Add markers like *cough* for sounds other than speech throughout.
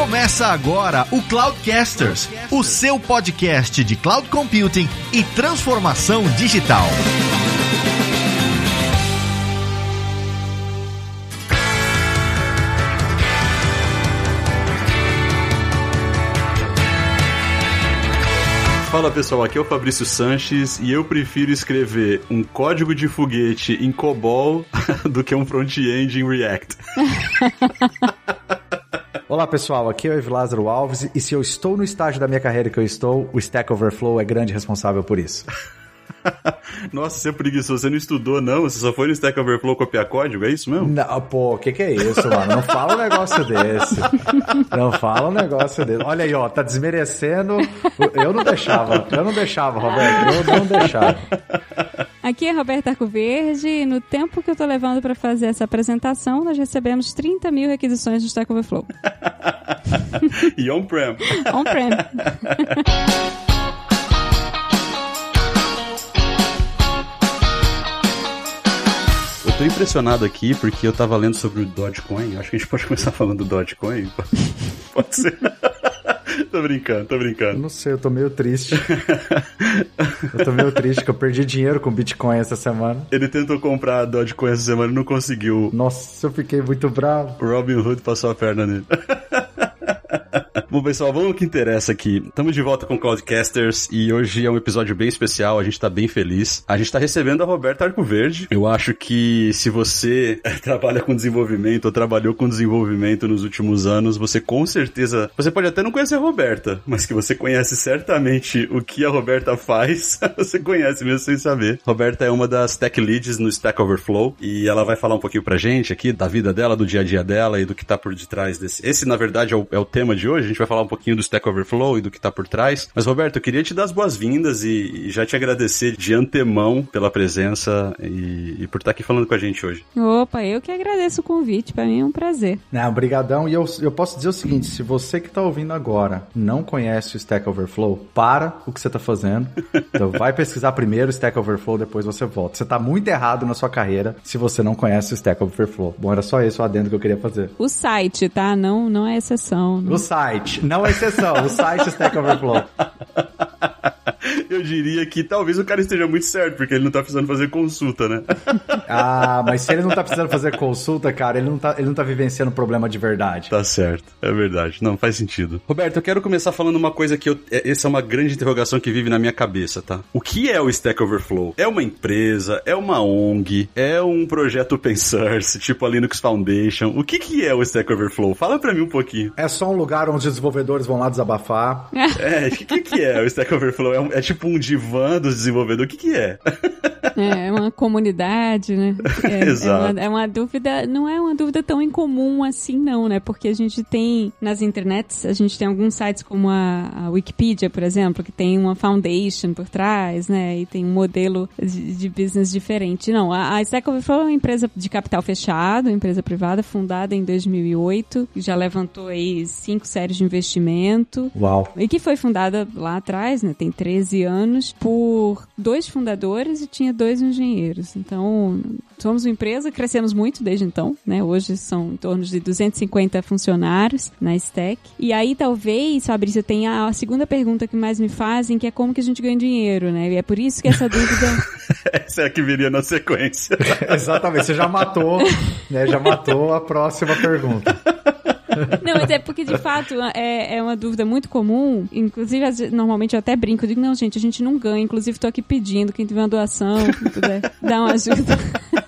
Começa agora o Cloudcasters, o seu podcast de cloud computing e transformação digital. Fala pessoal, aqui é o Fabrício Sanches e eu prefiro escrever um código de foguete em COBOL *laughs* do que um front-end em React. *laughs* Olá pessoal, aqui é o Ev Lázaro Alves e se eu estou no estágio da minha carreira que eu estou, o Stack Overflow é grande responsável por isso. *laughs* Nossa, você é preguiçoso, você não estudou não? Você só foi no Stack Overflow copiar código, é isso mesmo? Não, pô, o que que é isso, mano? Não fala um negócio desse. Não fala um negócio desse. Olha aí, ó, tá desmerecendo. Eu não deixava, eu não deixava, Roberto, eu não deixava. Aqui é Roberta Arcoverde e no tempo que eu tô levando para fazer essa apresentação, nós recebemos 30 mil requisições do Stack Overflow. *laughs* e on-prem. On-prem. *laughs* Eu tô impressionado aqui porque eu tava lendo sobre o Dogecoin. Acho que a gente pode começar falando do Dogecoin. *laughs* Pode ser. Tô brincando, tô brincando. Não sei, eu tô meio triste. eu tô meio triste que eu perdi dinheiro com Bitcoin essa semana. Ele tentou comprar Dogecoin essa semana e não conseguiu. Nossa, eu fiquei muito bravo. O Robin Hood passou a perna nele. *laughs* *laughs* Bom, pessoal, vamos ao que interessa aqui. Estamos de volta com Cloudcasters e hoje é um episódio bem especial, a gente tá bem feliz. A gente tá recebendo a Roberta Arcoverde. Eu acho que se você *laughs* trabalha com desenvolvimento ou trabalhou com desenvolvimento nos últimos anos, você com certeza. Você pode até não conhecer a Roberta, mas que você conhece certamente o que a Roberta faz, *laughs* você conhece mesmo sem saber. Roberta é uma das tech leads no Stack Overflow e ela vai falar um pouquinho pra gente aqui da vida dela, do dia a dia dela e do que tá por detrás desse. Esse, na verdade, é o, é o tema de hoje. A gente vai falar um pouquinho do Stack Overflow e do que tá por trás. Mas, Roberto, eu queria te dar as boas-vindas e, e, já te agradecer de antemão pela presença e, e, por estar aqui falando com a gente hoje. Opa, eu que agradeço o convite, para mim é um prazer. Não, brigadão. E eu, eu posso dizer o seguinte, se você que tá ouvindo agora não conhece o Stack Overflow, para o que você tá fazendo. *laughs* Então vai pesquisar primeiro o Stack Overflow, depois você volta. Você tá muito errado na sua carreira se você não conhece o Stack Overflow. Bom, era só isso o adendo que eu queria fazer. O site, tá? Não, não é exceção. Não. O site, não é exceção, o site Stack Overflow. *laughs* Eu diria que talvez o cara esteja muito certo, porque ele não tá precisando fazer consulta, né? *laughs* ah, mas se ele não tá precisando fazer consulta, cara, ele não tá, ele não tá vivenciando problema de verdade. Tá certo, é verdade. Não, faz sentido. Roberto, eu quero começar falando uma coisa que eu, essa é uma grande interrogação que vive na minha cabeça, tá? O que é o Stack Overflow? É uma empresa? É uma ONG? É um projeto open source, tipo a Linux Foundation? O que que é o Stack Overflow? Fala pra mim um pouquinho. É só um lugar onde os desenvolvedores vão lá desabafar. é, o que que é o Stack Overflow? É, um, é tipo um divã dos desenvolvedores? O que que é? É, uma comunidade, né? *laughs* É, Exato. É uma, é uma, dúvida, não é uma dúvida tão incomum assim, não, né? Porque a gente tem nas internets, a gente tem alguns sites como a, a Wikipedia, por exemplo, que tem uma foundation por trás, né? E tem um modelo de, de business diferente. Não, a, a Stack Overflow é uma empresa de capital fechado, uma empresa privada, fundada em 2008, já levantou aí cinco séries de investimento. Uau! E que foi fundada lá atrás, né? Tem 13 anos, por dois fundadores e tinha dois engenheiros. Então, somos uma empresa, crescemos muito desde então, né? Hoje são em torno de 250 funcionários na Stack. E aí, talvez, Fabrício, tenha a segunda pergunta que mais me fazem, que é como que a gente ganha dinheiro, né? E é por isso que essa *laughs* dúvida... essa é a que viria na sequência. *laughs* Exatamente, você já matou, né? Já matou a próxima pergunta. *laughs* *laughs* Não, mas é porque de fato é, é uma dúvida muito comum. Inclusive, normalmente eu até brinco, eu digo, não, gente, a gente não ganha. Inclusive, tô aqui pedindo, quem tiver uma doação, quem puder *laughs* uma ajuda.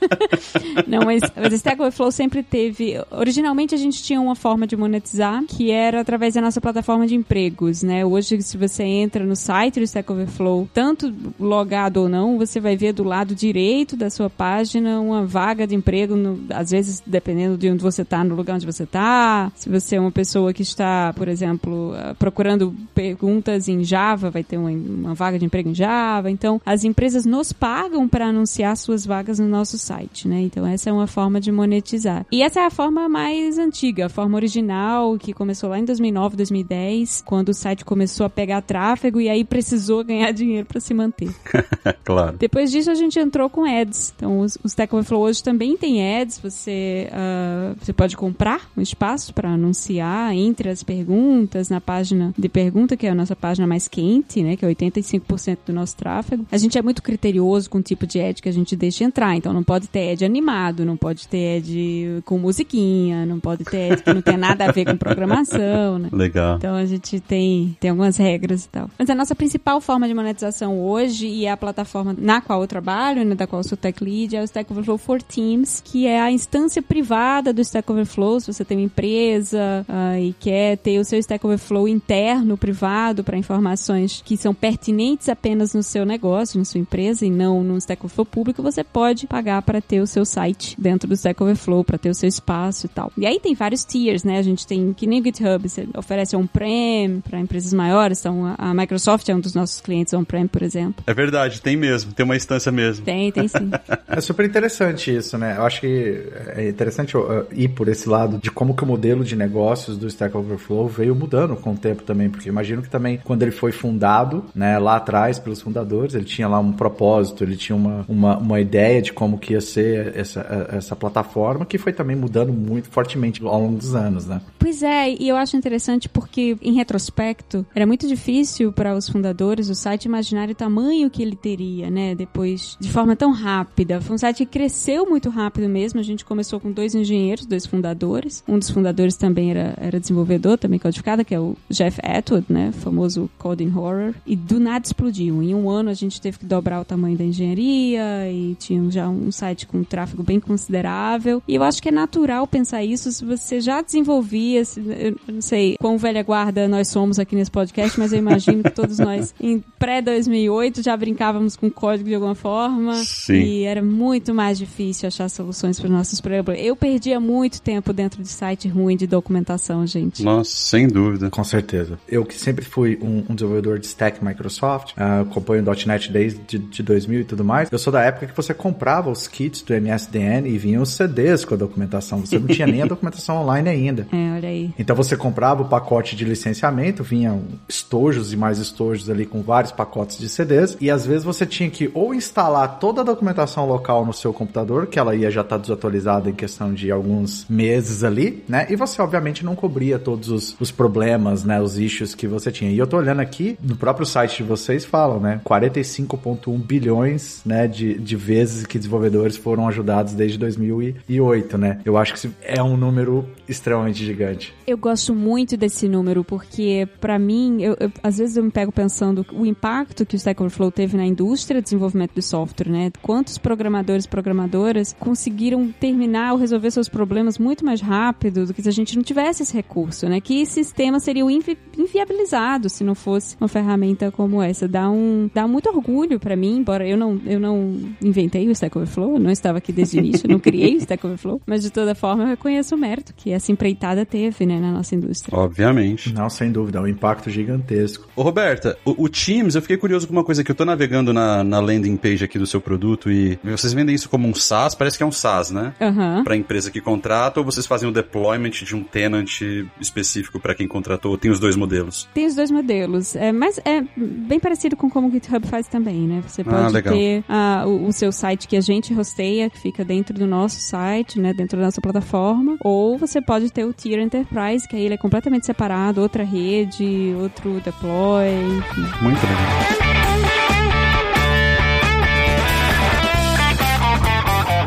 *laughs* não, mas, mas Stack Overflow sempre teve. Originalmente a gente tinha uma forma de monetizar, que era através da nossa plataforma de empregos, né? Hoje, se você entra no site do Stack Overflow, tanto logado ou não, você vai ver do lado direito da sua página uma vaga de emprego, no, às vezes dependendo de onde você está, no lugar onde você está. Se você é uma pessoa que está, por exemplo, procurando perguntas em Java, vai ter uma, uma vaga de emprego em Java. Então, as empresas nos pagam para anunciar suas vagas no nosso site, né? Então, essa é uma forma de monetizar. E essa é a forma mais antiga, a forma original, que começou lá em 2009, 2010, quando o site começou a pegar tráfego e aí precisou ganhar *laughs* dinheiro para se manter. *laughs* claro. Depois disso, a gente entrou com ads. Então, os, os Stack Overflow hoje também tem ads. Você, uh, você pode comprar um espaço para anunciar entre as perguntas, na página de pergunta, que é a nossa página mais quente, né, que é 85% do nosso tráfego. A gente é muito criterioso com o tipo de ad que a gente deixa entrar, então não pode ter ad animado, não pode ter ad com musiquinha, não pode ter ad que não tem nada a ver com programação, né? Legal. Então a gente tem, tem algumas regras e tal. Mas a nossa principal forma de monetização hoje e é a plataforma na qual eu trabalho, né, da qual eu sou tech lead, é o Stack Overflow for Teams, que é a instância privada do Stack Overflow. Se você tem uma empresa uh, e quer ter o seu Stack Overflow interno, privado, para informações que são pertinentes apenas no seu negócio, na sua empresa e não no Stack Overflow público, você pode pagar para ter o seu site dentro do Stack Overflow, para ter o seu espaço e tal. E aí tem vários tiers, né? A gente tem que nem o GitHub, você oferece on-prem para empresas maiores, então a Microsoft é um dos nossos clientes on-prem, por exemplo. É verdade, tem mesmo, tem uma instância mesmo. Tem, tem sim. *laughs* é super interessante isso, né? Eu acho que é interessante ir por esse lado de como que o modelo de negócios do Stack Overflow veio mudando com o tempo também, porque imagino que também quando ele foi fundado, né, lá atrás pelos fundadores, ele tinha lá um propósito, ele tinha uma, uma, uma ideia de como que ia ser essa, essa plataforma, que foi também mudando muito fortemente ao longo dos anos, né? Pois é, e eu acho interessante porque, em retrospecto, era muito difícil para os fundadores do site imaginar o tamanho que ele teria, né, depois, de forma tão rápida. Foi um site que cresceu muito rápido mesmo, a gente começou com dois engenheiros, dois fundadores. Um dos fundadores também era, era desenvolvedor, também codificado, que é o Jeff Atwood, né? Famoso Coding Horror. E do nada explodiu. Em um ano a gente teve que dobrar o tamanho da engenharia e tinha já um site com um tráfego bem considerável. E eu acho que é natural pensar isso se você já desenvolvia, eu não sei quão velha guarda nós somos aqui nesse podcast, mas eu imagino que todos nós, *laughs* em pré-2008, já brincávamos com código de alguma forma. Sim. E era muito mais difícil achar soluções para os nossos problemas. Eu perdia muito tempo dentro de site ruim de documentação, gente. Nossa, sem dúvida. Com certeza. Eu que sempre fui um, um desenvolvedor de stack Microsoft, uh, acompanho o .NET desde de 2000 e tudo mais. Eu sou da época que você comprava os kits do MSDN e vinham os CDs com a documentação. Você não tinha nem a *laughs* documentação online ainda. É, olha aí. Então você comprava o pacote de licenciamento, vinham estojos e mais estojos ali com vários pacotes de CDs e às vezes você tinha que ou instalar toda a documentação local no seu computador, que ela ia já estar tá desatualizada em questão de alguns meses ali, né? E você obviamente não cobria todos os, os problemas, né? Os issues que você tinha. E eu tô olhando aqui, no próprio site de vocês falam, né? 45.1 bilhões, né? De, de vezes que desenvolvedores foram ajudados desde 2008, né? Eu acho que é um número extremamente gigante. Eu gosto muito desse número porque, para mim, eu, eu, às vezes eu me pego pensando o impacto que o Stack Overflow teve na indústria de desenvolvimento de software, né? Quantos programadores e programadoras conseguiram terminar ou resolver seus problemas muito mais rápido do que se a gente não tivesse esse recurso, né? Que sistemas seriam invi inviabilizados se não fosse uma ferramenta como essa. Dá um dá muito orgulho para mim, embora eu não eu não inventei o Stack Overflow, eu não estava aqui desde o início, não criei o *laughs* Stack Overflow, mas de toda forma eu reconheço o mérito que essa empreitada teve, né, na nossa indústria. Obviamente. Não, sem dúvida, é um impacto gigantesco. Ô, Roberta, o, o, Teams, eu fiquei curioso com uma coisa que eu tô navegando na, na landing page aqui do seu produto e vocês vendem isso como um SaaS, parece que é um SaaS, né? Uhum. Para empresa que contrata ou vocês fazem o deployment de um tenant específico para quem contratou? Tem os dois modelos? Tem os dois modelos, é, mas é bem parecido com como o GitHub faz também, né? Você pode ah, ter uh, o, o, seu site que a gente hosteia, que fica dentro do nosso site, né? Dentro da nossa plataforma, ou você pode ter o Tier Enterprise, que aí ele é completamente separado, outra rede, outro deploy. Enfim. Muito legal.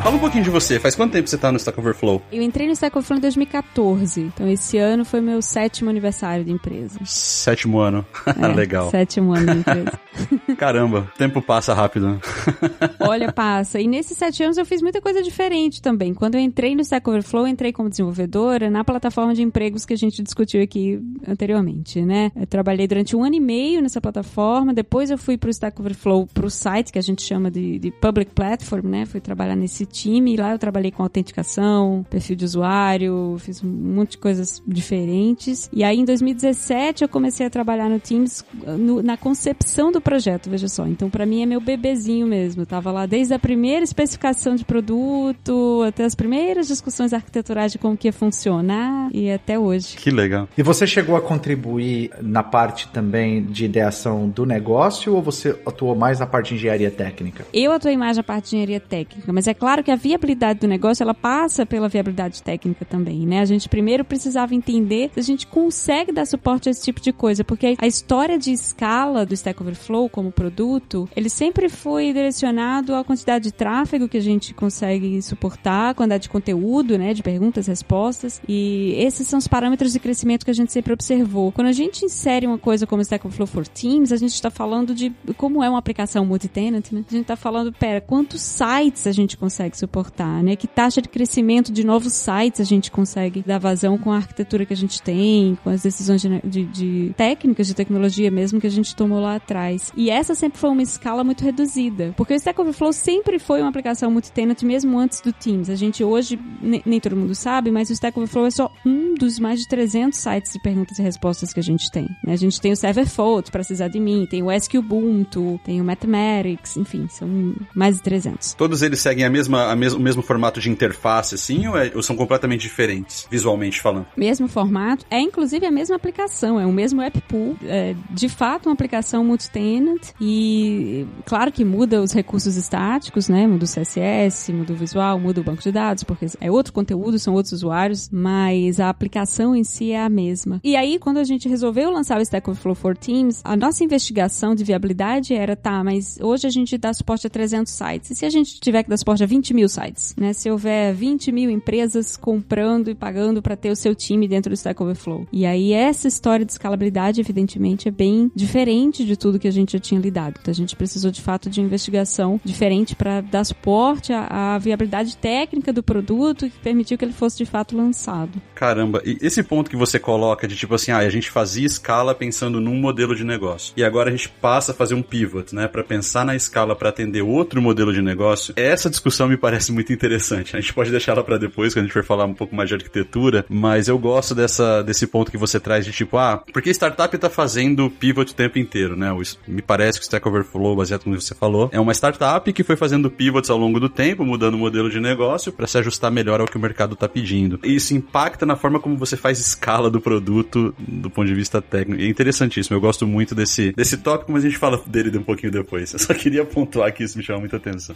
Fala um pouquinho de você. Faz quanto tempo você tá no Stack Overflow? Eu entrei no Stack Overflow em 2014. Então esse ano foi meu sétimo aniversário de empresa. Sétimo ano. *laughs* É, Legal. Sétimo ano de empresa. *laughs* Caramba, o tempo passa rápido. *laughs* Olha, passa. E nesses sete anos eu fiz muita coisa diferente também. Quando eu entrei no Stack Overflow, eu entrei como desenvolvedora na plataforma de empregos que a gente discutiu aqui anteriormente, né? Eu trabalhei durante um ano e meio nessa plataforma. Depois eu fui pro Stack Overflow, pro site que a gente chama de, de Public Platform, né? Fui trabalhar nesse time. Lá eu trabalhei com autenticação, perfil de usuário, fiz um monte de coisas diferentes. E aí em 2017 eu comecei a trabalhar no Teams no, na concepção do projeto, veja só. Então para mim é meu bebezinho mesmo. Eu tava lá desde a primeira especificação de produto até as primeiras discussões arquiteturais de como que ia funcionar e até hoje. Que legal. E você chegou a contribuir na parte também de ideação do negócio ou você atuou mais na parte de engenharia técnica? Eu atuei mais na parte de engenharia técnica, mas é claro que a viabilidade do negócio, ela passa pela viabilidade técnica também, né? A gente primeiro precisava entender se a gente consegue dar suporte a esse tipo de coisa, porque a história de escala do Stack Overflow como produto, ele sempre foi direcionado à quantidade de tráfego que a gente consegue suportar, quantidade de conteúdo, né, de perguntas, respostas, e esses são os parâmetros de crescimento que a gente sempre observou. Quando a gente insere uma coisa como Stack Overflow for Teams, a gente está falando de como é uma aplicação multi-tenant, né? A gente está falando, pera, quantos sites a gente consegue suportar, né? Que taxa de crescimento de novos sites a gente consegue dar vazão com a arquitetura que a gente tem, com as decisões de, de, de técnicas, de tecnologia mesmo que a gente tomou lá atrás. E essa sempre foi uma escala muito reduzida, porque o Stack Overflow sempre foi uma aplicação multi-tenant mesmo antes do Teams. A gente hoje, nem todo mundo sabe, mas o Stack Overflow é só um dos mais de 300 sites de perguntas e respostas que a gente tem. Né? A gente tem o Serverfault, para precisar de mim, tem o SQ Ubuntu, tem o Mathematics, enfim, são mais de 300. Todos eles seguem a mesma, a mes o mesmo formato de interface, assim, ou, é, ou, são completamente diferentes, visualmente falando? Mesmo formato, é inclusive a mesma aplicação, é o mesmo app pool, é de fato uma aplicação multi-tenant e claro que muda os recursos estáticos, né, muda o CSS, muda o visual, muda o banco de dados, porque é outro conteúdo, são outros usuários, mas a aplicação em si é a mesma. E aí, quando a gente resolveu lançar o Stack Overflow for Teams, a nossa investigação de viabilidade era, tá, mas hoje a gente dá suporte a 300 sites. E se a gente tiver que dar suporte a 20 mil sites, né? Se houver 20 mil empresas comprando e pagando para ter o seu time dentro do Stack Overflow. E aí essa história de escalabilidade, evidentemente, é bem diferente de tudo que a gente já tinha lidado. Então a gente precisou de fato de investigação diferente para dar suporte à, à viabilidade técnica do produto que permitiu que ele fosse de fato lançado. Caramba, e esse ponto que você coloca de tipo assim, ah, a gente fazia escala pensando num modelo de negócio. E agora a gente passa a fazer um pivot, né, para pensar na escala para atender outro modelo de negócio. Essa discussão me parece muito interessante. A gente pode deixar ela para depois, quando a gente for falar um pouco mais de arquitetura, mas eu gosto dessa, desse ponto que você traz de tipo, ah, porque startup tá fazendo pivot o tempo inteiro, né? Me parece que o Stack Overflow, baseado no que você falou, é uma startup que foi fazendo pivots ao longo do tempo, mudando o modelo de negócio para se ajustar melhor ao que o mercado tá pedindo. E isso impacta na forma como você faz escala do produto do ponto de vista técnico. E é interessantíssimo. Eu gosto muito desse, desse tópico, mas a gente fala dele um pouquinho depois. Eu só queria pontuar que isso me chama muita atenção.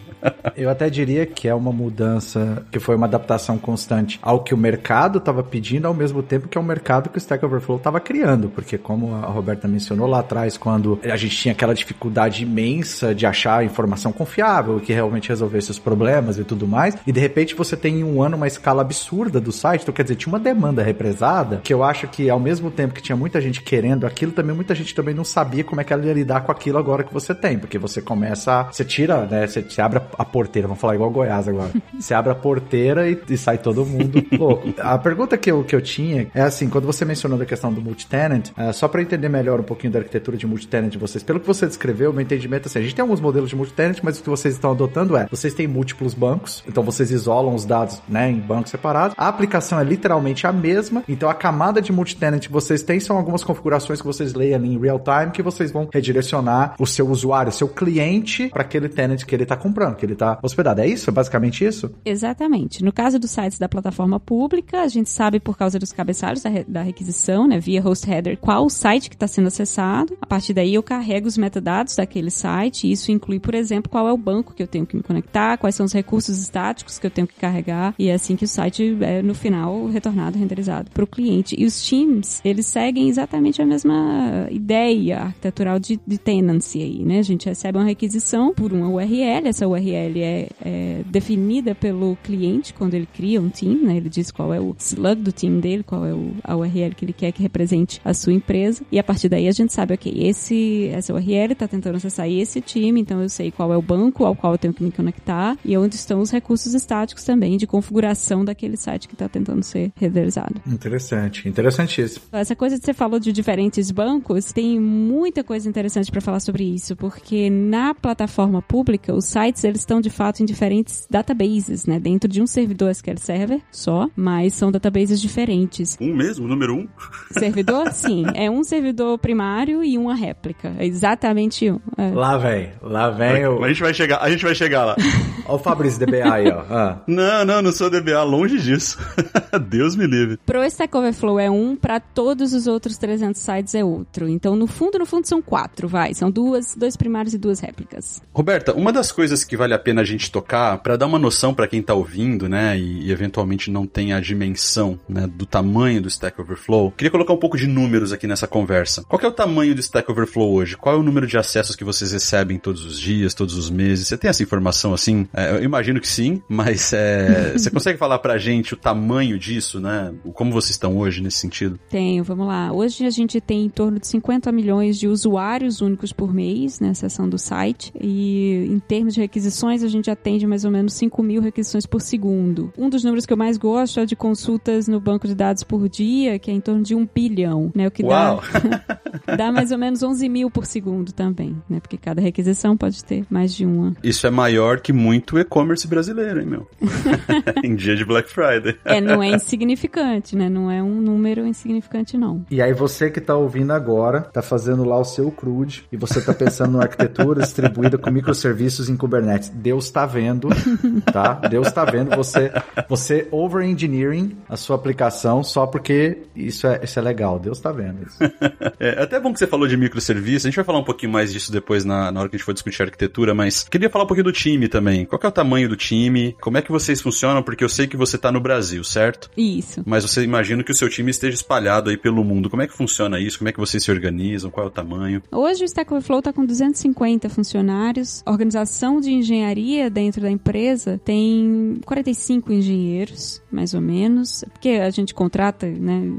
Eu até diria que é uma mudança, que foi uma adaptação constante ao que o mercado estava pedindo, ao mesmo tempo que é o mercado que o Stack Overflow estava criando. Porque, como a Roberta mencionou lá atrás, quando a gente tinha aquela dificuldade imensa de achar informação confiável, que realmente resolvesse os problemas e tudo mais, e de repente você tem em um ano uma escala absurda do site, então quer dizer, tinha uma demanda represada, que eu acho que ao mesmo tempo que tinha muita gente querendo aquilo, também muita gente também não sabia como é que ela ia lidar com aquilo agora que você tem, porque você começa, você tira, né, você, você abre a porteira, vamos falar igual Goiás agora, *laughs* você abre a porteira e, e sai todo mundo *laughs* louco. A pergunta que eu, que eu tinha é assim, quando você mencionou da questão do multi-tenant, é, só para entender melhor um pouquinho da arquitetura de multi-tenant de vocês, pelo que você descreveu, meu entendimento é assim, a gente tem alguns modelos de multi-tenant, mas o que vocês estão adotando é, vocês têm múltiplos bancos, então vocês isolam os dados, né, em bancos separados, a aplicação é literalmente a mesma, então a camada de multi-tenant que vocês têm são algumas configurações que vocês leem ali em real time que vocês vão redirecionar o seu usuário, o seu cliente para aquele tenant que ele está comprando, que ele está hospedado. É isso? É basicamente isso? Exatamente. No caso dos sites da plataforma pública, a gente sabe por causa dos cabeçalhos da, re da requisição, né, via host header, qual o site que está sendo acessado. A partir daí eu carrego os metadados daquele site. Isso inclui, por exemplo, qual é o banco que eu tenho que me conectar, quais são os recursos estáticos que eu tenho que carregar. E é assim que o site é, no final, retornado, renderizado para o cliente. E os teams, eles seguem exatamente a mesma ideia arquitetural de, de tenancy aí, né? A gente recebe uma requisição por uma URL, essa URL é, é, definida pelo cliente quando ele cria um team, né? Ele diz qual é o slug do team dele, qual é o, a URL que ele quer que represente a sua empresa, e a partir daí a gente sabe, ok, esse, essa URL está tentando acessar esse time, então eu sei qual é o banco ao qual eu tenho que me conectar e onde estão os recursos estáticos também de configuração daquele site que está tentando ser renderizado. Interessante, interessantíssimo. Essa coisa que você falou de diferentes bancos, tem muita coisa interessante para falar sobre isso, porque na plataforma pública, os sites eles estão de fato em diferentes databases, né? Dentro de um servidor SQL Server só, mas são databases diferentes. Um mesmo, número um? Servidor? *laughs* Sim. É um servidor primário e uma réplica. É exatamente um. É. Lá vem, lá vem o... A gente vai chegar, a gente vai chegar lá. Olha o Fabrício DBA aí, ó. Ah. *laughs* Não, não, não sou DBA, longe disso. *laughs* Deus me livre. Pro Stack Overflow é um, para todos os outros 300 sites é outro. Então, no fundo, no fundo, são quatro, vai. São duas, dois primários e duas réplicas. Roberta, uma das coisas que vale a pena a gente tocar, para dar uma noção para quem tá ouvindo, né, e, e, eventualmente não tem a dimensão, né, do tamanho do Stack Overflow, queria colocar um pouco de números aqui nessa conversa. Qual é o tamanho do Stack Overflow hoje? Qual é o número de acessos que vocês recebem todos os dias, todos os meses? Você tem essa informação assim? É, eu imagino que sim, *laughs* mas é, *laughs* você consegue falar pra gente o tamanho disso, né? Como vocês estão hoje nesse sentido? Tenho, vamos lá. Hoje a gente tem em torno de 50 milhões de usuários únicos por mês na seção do site. E em termos de requisições, a gente atende mais ou menos 5 mil requisições por segundo. Um dos números que eu mais gosto é de consultas no banco de dados por dia, que é em torno de um bilhão, né? O que Uau. dá, *laughs* dá mais ou menos 11 mil por segundo também, né? Porque cada requisição pode ter mais de uma. Isso é maior que muito e-commerce brasileiro, hein, meu? *laughs* em dia de Black Friday. É, não é insignificante, né? Não é um número insignificante, não. E aí você que tá ouvindo agora, tá fazendo lá o seu CRUD e você tá pensando numa arquitetura *laughs* distribuída com microserviços em Kubernetes. Deus tá vendo, *laughs* tá? Deus tá vendo você, você over-engineering a sua aplicação só porque isso é, isso é legal. Deus tá vendo isso. *laughs* É até bom que você falou de microserviços. A gente vai falar um pouquinho mais disso depois na, na hora que a gente for discutir arquitetura, mas queria falar um pouquinho do time também. Qual é o tamanho do time? Como é que vocês funcionam? Porque eu sei que você tá no Brasil, certo? Isso. Mas você imagina que o seu time esteja espalhado aí pelo mundo. Como é que funciona isso? Como é que vocês se organizam? Qual é o tamanho? Hoje o Stack Overflow está com 250 funcionários. A organização de engenharia dentro da empresa tem 45 engenheiros, mais ou menos, porque a gente contrata, né?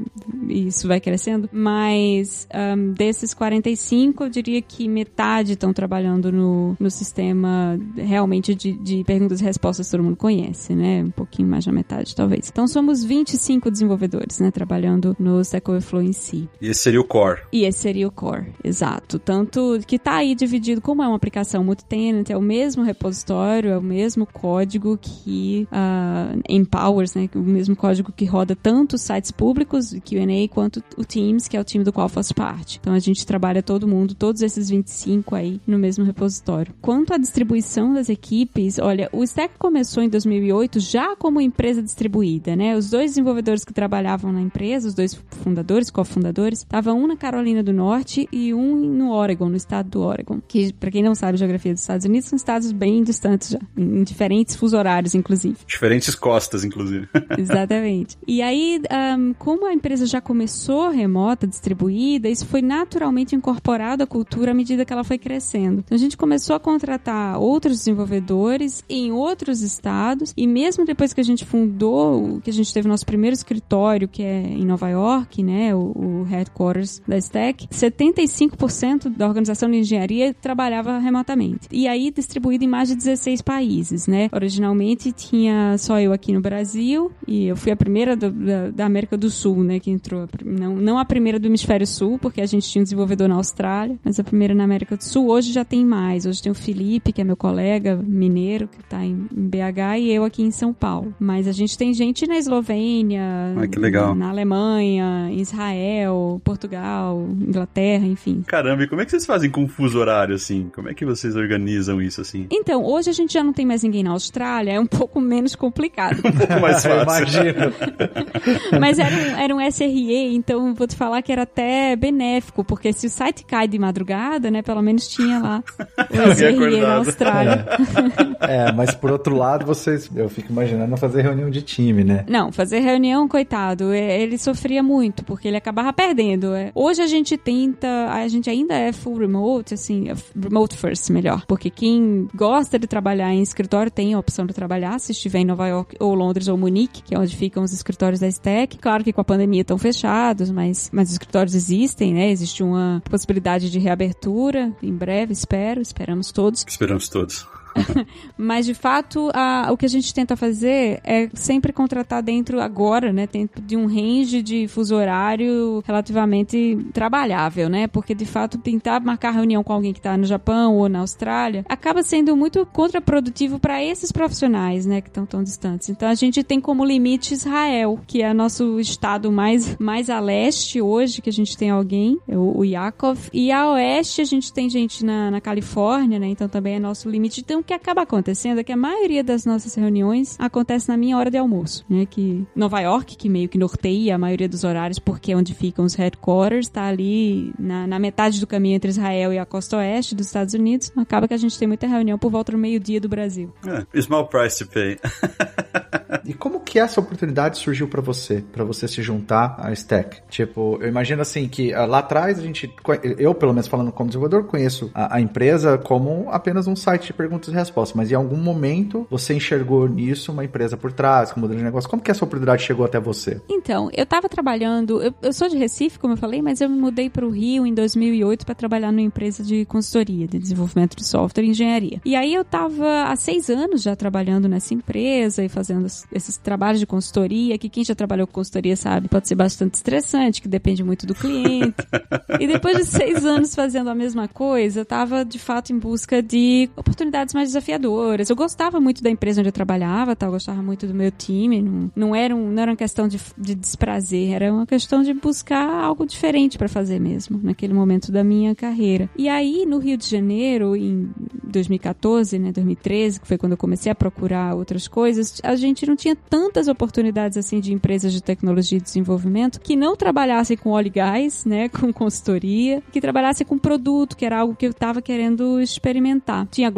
E isso vai crescendo. Mas um, desses 45, eu diria que metade estão trabalhando no, no sistema realmente de, de perguntas e respostas que todo mundo conhece, né? Um pouquinho mais da metade, talvez. Então somos 25 desenvolvedores, né? Trabalhando no Stack Overflow em si. E esse seria o core. E esse seria o core, exato. Tanto que está aí dividido, como é uma aplicação multi-tenant, é o mesmo repositório, é o mesmo código que uh, empowers, né? O mesmo código que roda tanto os sites públicos, Q&A, quanto o Teams, que é o time do qual faço parte. Então a gente trabalha todo mundo, todos esses 25 aí no mesmo repositório. Quanto à distribuição das equipes, olha, o Stack começou em 2008 já como empresa distribuída, né? Os dois desenvolvedores que trabalhavam na empresa, os dois fundadores, cofundadores, estavam um na Carolina do Norte e um no Oregon, no estado do Oregon. Que, para quem não sabe a geografia dos Estados Unidos, são estados bem distantes já, em diferentes fuso horários, inclusive. Diferentes costas, inclusive. *laughs* Exatamente. E aí, um, como a empresa já começou remota, distribuída, isso foi naturalmente incorporado à cultura à medida que ela foi crescendo. Então a gente começou a contratar outros desenvolvedores em outros estados e mesmo depois que a gente fundou, que a gente teve nosso primeiro escritório, que é em Nova York, né, o, o headquarters da Stack, 75% da organização de engenharia trabalhava remotamente. E aí distribuído em mais de 16 países, né? Originalmente tinha só eu aqui no Brasil e eu fui a primeira do, da, da, América do Sul, né, que entrou. Não, não a primeira do Hemisfério Sul, porque a gente tinha um desenvolvedor na Austrália, mas a primeira na América do Sul. Hoje já tem mais. Hoje tem o Felipe, que é meu colega mineiro, que está em, em, BH, e eu aqui em São Paulo. Mas a gente tem gente na Eslovênia, legal. na Alemanha, em Israel, Portugal, Inglaterra, enfim. Caramba, e como é que vocês fazem com fuso horário, assim? Como é que vocês organizam isso, assim? Então, hoje a gente já não tem mais ninguém na Austrália, é um *laughs* pouco menos complicado. um pouco mais *laughs* fácil. Imagino. *laughs* Mas era um, era um SRE, então vou te falar que era até benéfico, porque se o site cai de madrugada, né, pelo menos tinha lá o SRE na Austrália. É. é, mas por outro lado, vocês, eu fico imaginando fazer reunião de time, né? Não, fazer reunião, coitado, ele sofria muito, porque ele acabava perdendo. É. Hoje a gente tenta, a gente ainda é full remote, assim, remote first, melhor, porque quem gosta de trabalhar em escritório tem a opção de trabalhar, se estiver em Nova York ou Londres ou Munique, que é onde ficam os escritórios da Stack. Claro que com a pandemia estão fechados, mas, mas os escritórios existem, né? Existe uma possibilidade de reabertura em breve, espero, esperamos todos. Esperamos todos. *laughs* Mas de fato, a, o que a gente tenta fazer é sempre contratar dentro agora, né, dentro de um range de fuso horário relativamente trabalhável, né? Porque de fato tentar marcar reunião com alguém que está no Japão ou na Austrália acaba sendo muito contraprodutivo para esses profissionais, né, que estão tão distantes. Então a gente tem como limite Israel, que é nosso estado mais mais a leste hoje que a gente tem alguém, o, o Yakov, e a oeste a gente tem gente na, na Califórnia, né? Então também é nosso limite. Então Então, o que acaba acontecendo é que a maioria das nossas reuniões acontece na minha hora de almoço, né? Que Nova York, que meio que norteia a maioria dos horários, porque é onde ficam os headquarters, está ali na, na, metade do caminho entre Israel e a costa oeste dos Estados Unidos. Acaba que a gente tem muita reunião por volta do meio-dia do Brasil. É, small price to pay. *laughs* e como que essa oportunidade surgiu para você, para você se juntar à Stack? Tipo, eu imagino assim que uh, lá atrás a gente, eu pelo menos falando como desenvolvedor, conheço a, a, empresa como apenas um site de perguntas respostas, mas em algum momento você enxergou nisso uma empresa por trás, com modelo de negócio. Como que essa oportunidade chegou até você? Então, eu estava trabalhando, eu, eu, sou de Recife, como eu falei, mas eu me mudei para o Rio em 2008 para trabalhar numa empresa de consultoria, de desenvolvimento de software e engenharia. E aí eu estava há seis anos já trabalhando nessa empresa e fazendo esses trabalhos de consultoria, que quem já trabalhou com consultoria sabe, pode ser bastante estressante, que depende muito do cliente. *laughs* e depois de seis anos fazendo a mesma coisa, eu estava de fato em busca de oportunidades mais desafiadoras. Eu gostava muito da empresa onde eu trabalhava, eu gostava muito do meu time, não, não, era, um, não era uma questão de, de desprazer, era uma questão de buscar algo diferente para fazer mesmo, naquele momento da minha carreira. E aí, no Rio de Janeiro, em 2014, né, 2013, que foi quando eu comecei a procurar outras coisas, a gente não tinha tantas oportunidades assim de empresas de tecnologia e desenvolvimento que não trabalhassem com óleo e gás, né, *laughs* com consultoria, que trabalhassem com produto, que era algo que eu estava querendo experimentar. Tinha a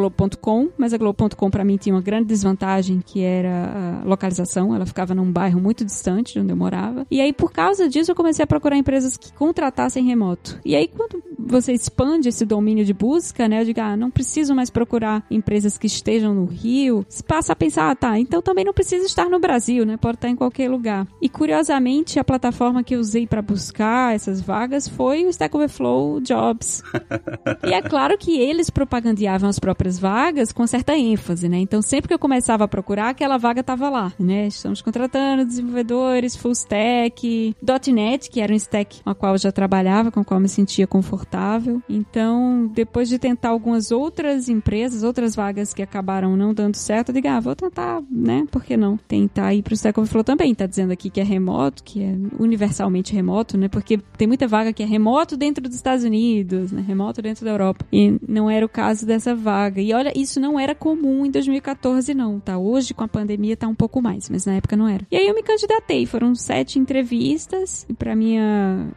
Globo.com, mas a Globo.com para mim tinha uma grande desvantagem, que era a localização, ela ficava num bairro muito distante de onde eu morava. E aí por causa disso eu comecei a procurar empresas que contratassem remoto. E aí quando você expande esse domínio de busca, né, eu digo, ah, não preciso mais procurar empresas que estejam no Rio, você passa a pensar, ah, tá, então também não precisa estar no Brasil, né? Pode estar em qualquer lugar. E curiosamente, a plataforma que eu usei para buscar essas vagas foi o Stack Overflow Jobs. *laughs* e é claro que eles propagandeavam as próprias vagas com certa ênfase, né? Então sempre que eu começava a procurar, aquela vaga estava lá, né? Estamos contratando desenvolvedores, full stack, .NET, que era um stack com a qual eu já trabalhava, com o qual eu me sentia confortável. Então, depois de tentar algumas outras empresas, outras vagas que acabaram não dando certo, eu digo, ah, vou tentar, né? Por que não? Tentar ir pro Stack Overflow também. Tá dizendo aqui que é remoto, que é universalmente remoto, né? Porque tem muita vaga que é remoto dentro dos Estados Unidos, né? Remoto dentro da Europa. E não era o caso dessa vaga. E olha, isso não era comum em 2014, não, tá? Hoje, com a pandemia, tá um pouco mais, mas na época não era. E aí eu me candidatei. Foram sete entrevistas e pra minha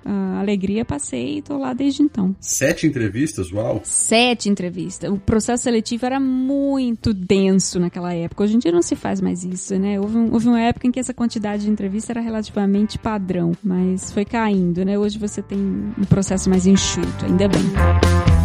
alegria passei e tô lá desde então. Sete entrevistas? Uau! Sete entrevistas. O processo seletivo era muito denso naquela época. Hoje em dia não se faz mais isso, né? Houve, um, houve uma época em que essa quantidade de entrevista era relativamente padrão, mas foi caindo, né? Hoje você tem um processo mais enxuto, ainda bem.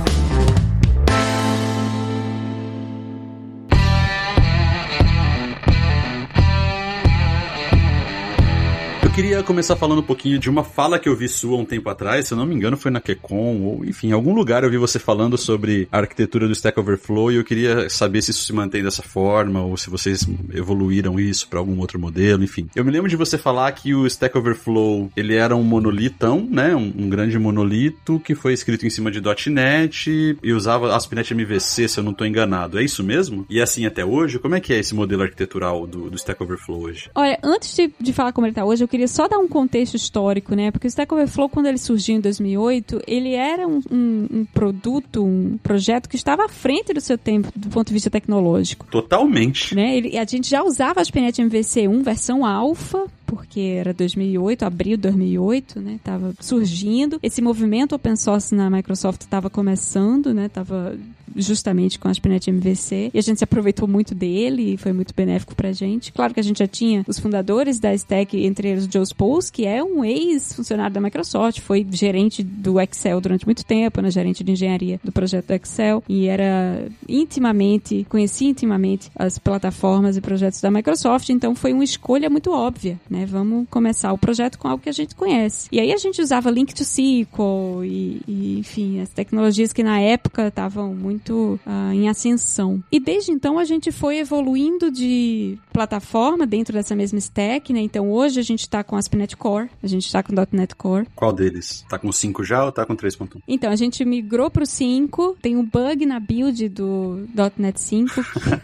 Queria começar falando um pouquinho de uma fala que eu vi sua um tempo atrás, se eu não me engano foi na QCon, ou enfim, em algum lugar eu vi você falando sobre a arquitetura do Stack Overflow e eu queria saber se isso se mantém dessa forma ou se vocês evoluíram isso para algum outro modelo, enfim. Eu me lembro de você falar que o Stack Overflow, ele era um monolitão, né, um, um grande monolito que foi escrito em cima de .NET e usava ASP.NET MVC, se eu não estou enganado. É isso mesmo? E é assim até hoje? Como é que é esse modelo arquitetural do, do Stack Overflow hoje? Olha, antes de, de falar como ele está hoje, eu queria só dar um contexto histórico, né? Porque o Stack Overflow, quando ele surgiu em 2008, ele era um, um, um produto, um projeto que estava à frente do seu tempo, do ponto de vista tecnológico. Totalmente. Né? Ele, a gente já usava a ASP.NET MVC1, versão alfa, porque era 2008, abril de 2008, né? Tava surgindo. Esse movimento open source na Microsoft estava começando, né? Tava justamente com a ASP.NET MVC e a gente se aproveitou muito dele e foi muito benéfico pra gente. Claro que a gente já tinha os fundadores da Stack, entre eles o Joe Spose, que é um ex-funcionário da Microsoft, foi gerente do Excel durante muito tempo, né? Gerente de engenharia do projeto do Excel e era intimamente, conhecia intimamente as plataformas e projetos da Microsoft, então foi uma escolha muito óbvia, né? Vamos começar o projeto com algo que a gente conhece. E aí a gente usava Link to SQL e, e enfim, as tecnologias que na época estavam muito uh, em ascensão. E desde então a gente foi evoluindo de plataforma dentro dessa mesma stack, né? Então hoje a gente está com ASP.NET Core, a gente está com .NET Core. Qual deles? Tá com 5 já ou tá com 3.1? Então, a gente migrou pro 5, tem um bug na build do .NET 5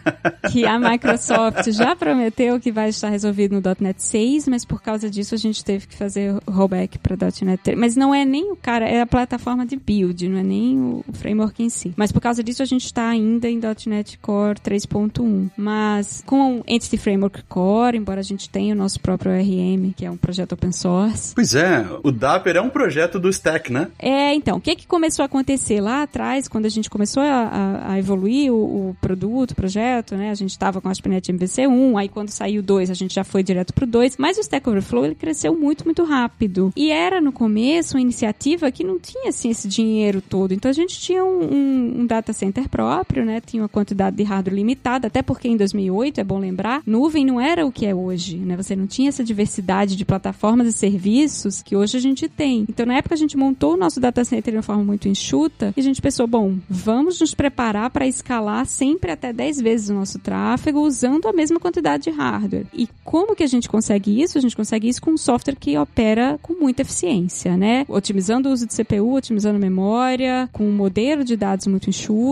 *laughs* que a Microsoft já prometeu que vai estar resolvido no .NET 6, mas por causa disso a gente teve que fazer rollback para .NET 3. Mas não é nem o cara, é a plataforma de build, não é nem o framework em si. Mas por causa disso, a gente está ainda em .NET Core 3.1. Mas com Entity Framework Core, embora a gente tenha o nosso próprio ORM, que é um projeto open source. Pois é, o Dapper é um projeto do Stack, né? É, então, o que, que começou a acontecer lá atrás, quando a gente começou a, a, a evoluir o, o, produto, o projeto, né? A gente estava com a ASP.NET MVC1, aí quando saiu o 2, a gente já foi direto pro 2, mas o Stack Overflow, ele cresceu muito, muito rápido. E era, no começo, uma iniciativa que não tinha, assim, esse dinheiro todo. Então, a gente tinha um, um, um data center próprio, né? Tinha uma quantidade de hardware limitada, até porque em 2008, é bom lembrar, nuvem não era o que é hoje, né? Você não tinha essa diversidade de plataformas e serviços que hoje a gente tem. Então, na época, a gente montou o nosso data center de uma forma muito enxuta e a gente pensou, bom, vamos nos preparar para escalar sempre até 10 vezes o nosso tráfego usando a mesma quantidade de hardware. E como que a gente consegue isso? A gente consegue isso com um software que opera com muita eficiência, né? Otimizando o uso de CPU, otimizando memória, com um modelo de dados muito enxuto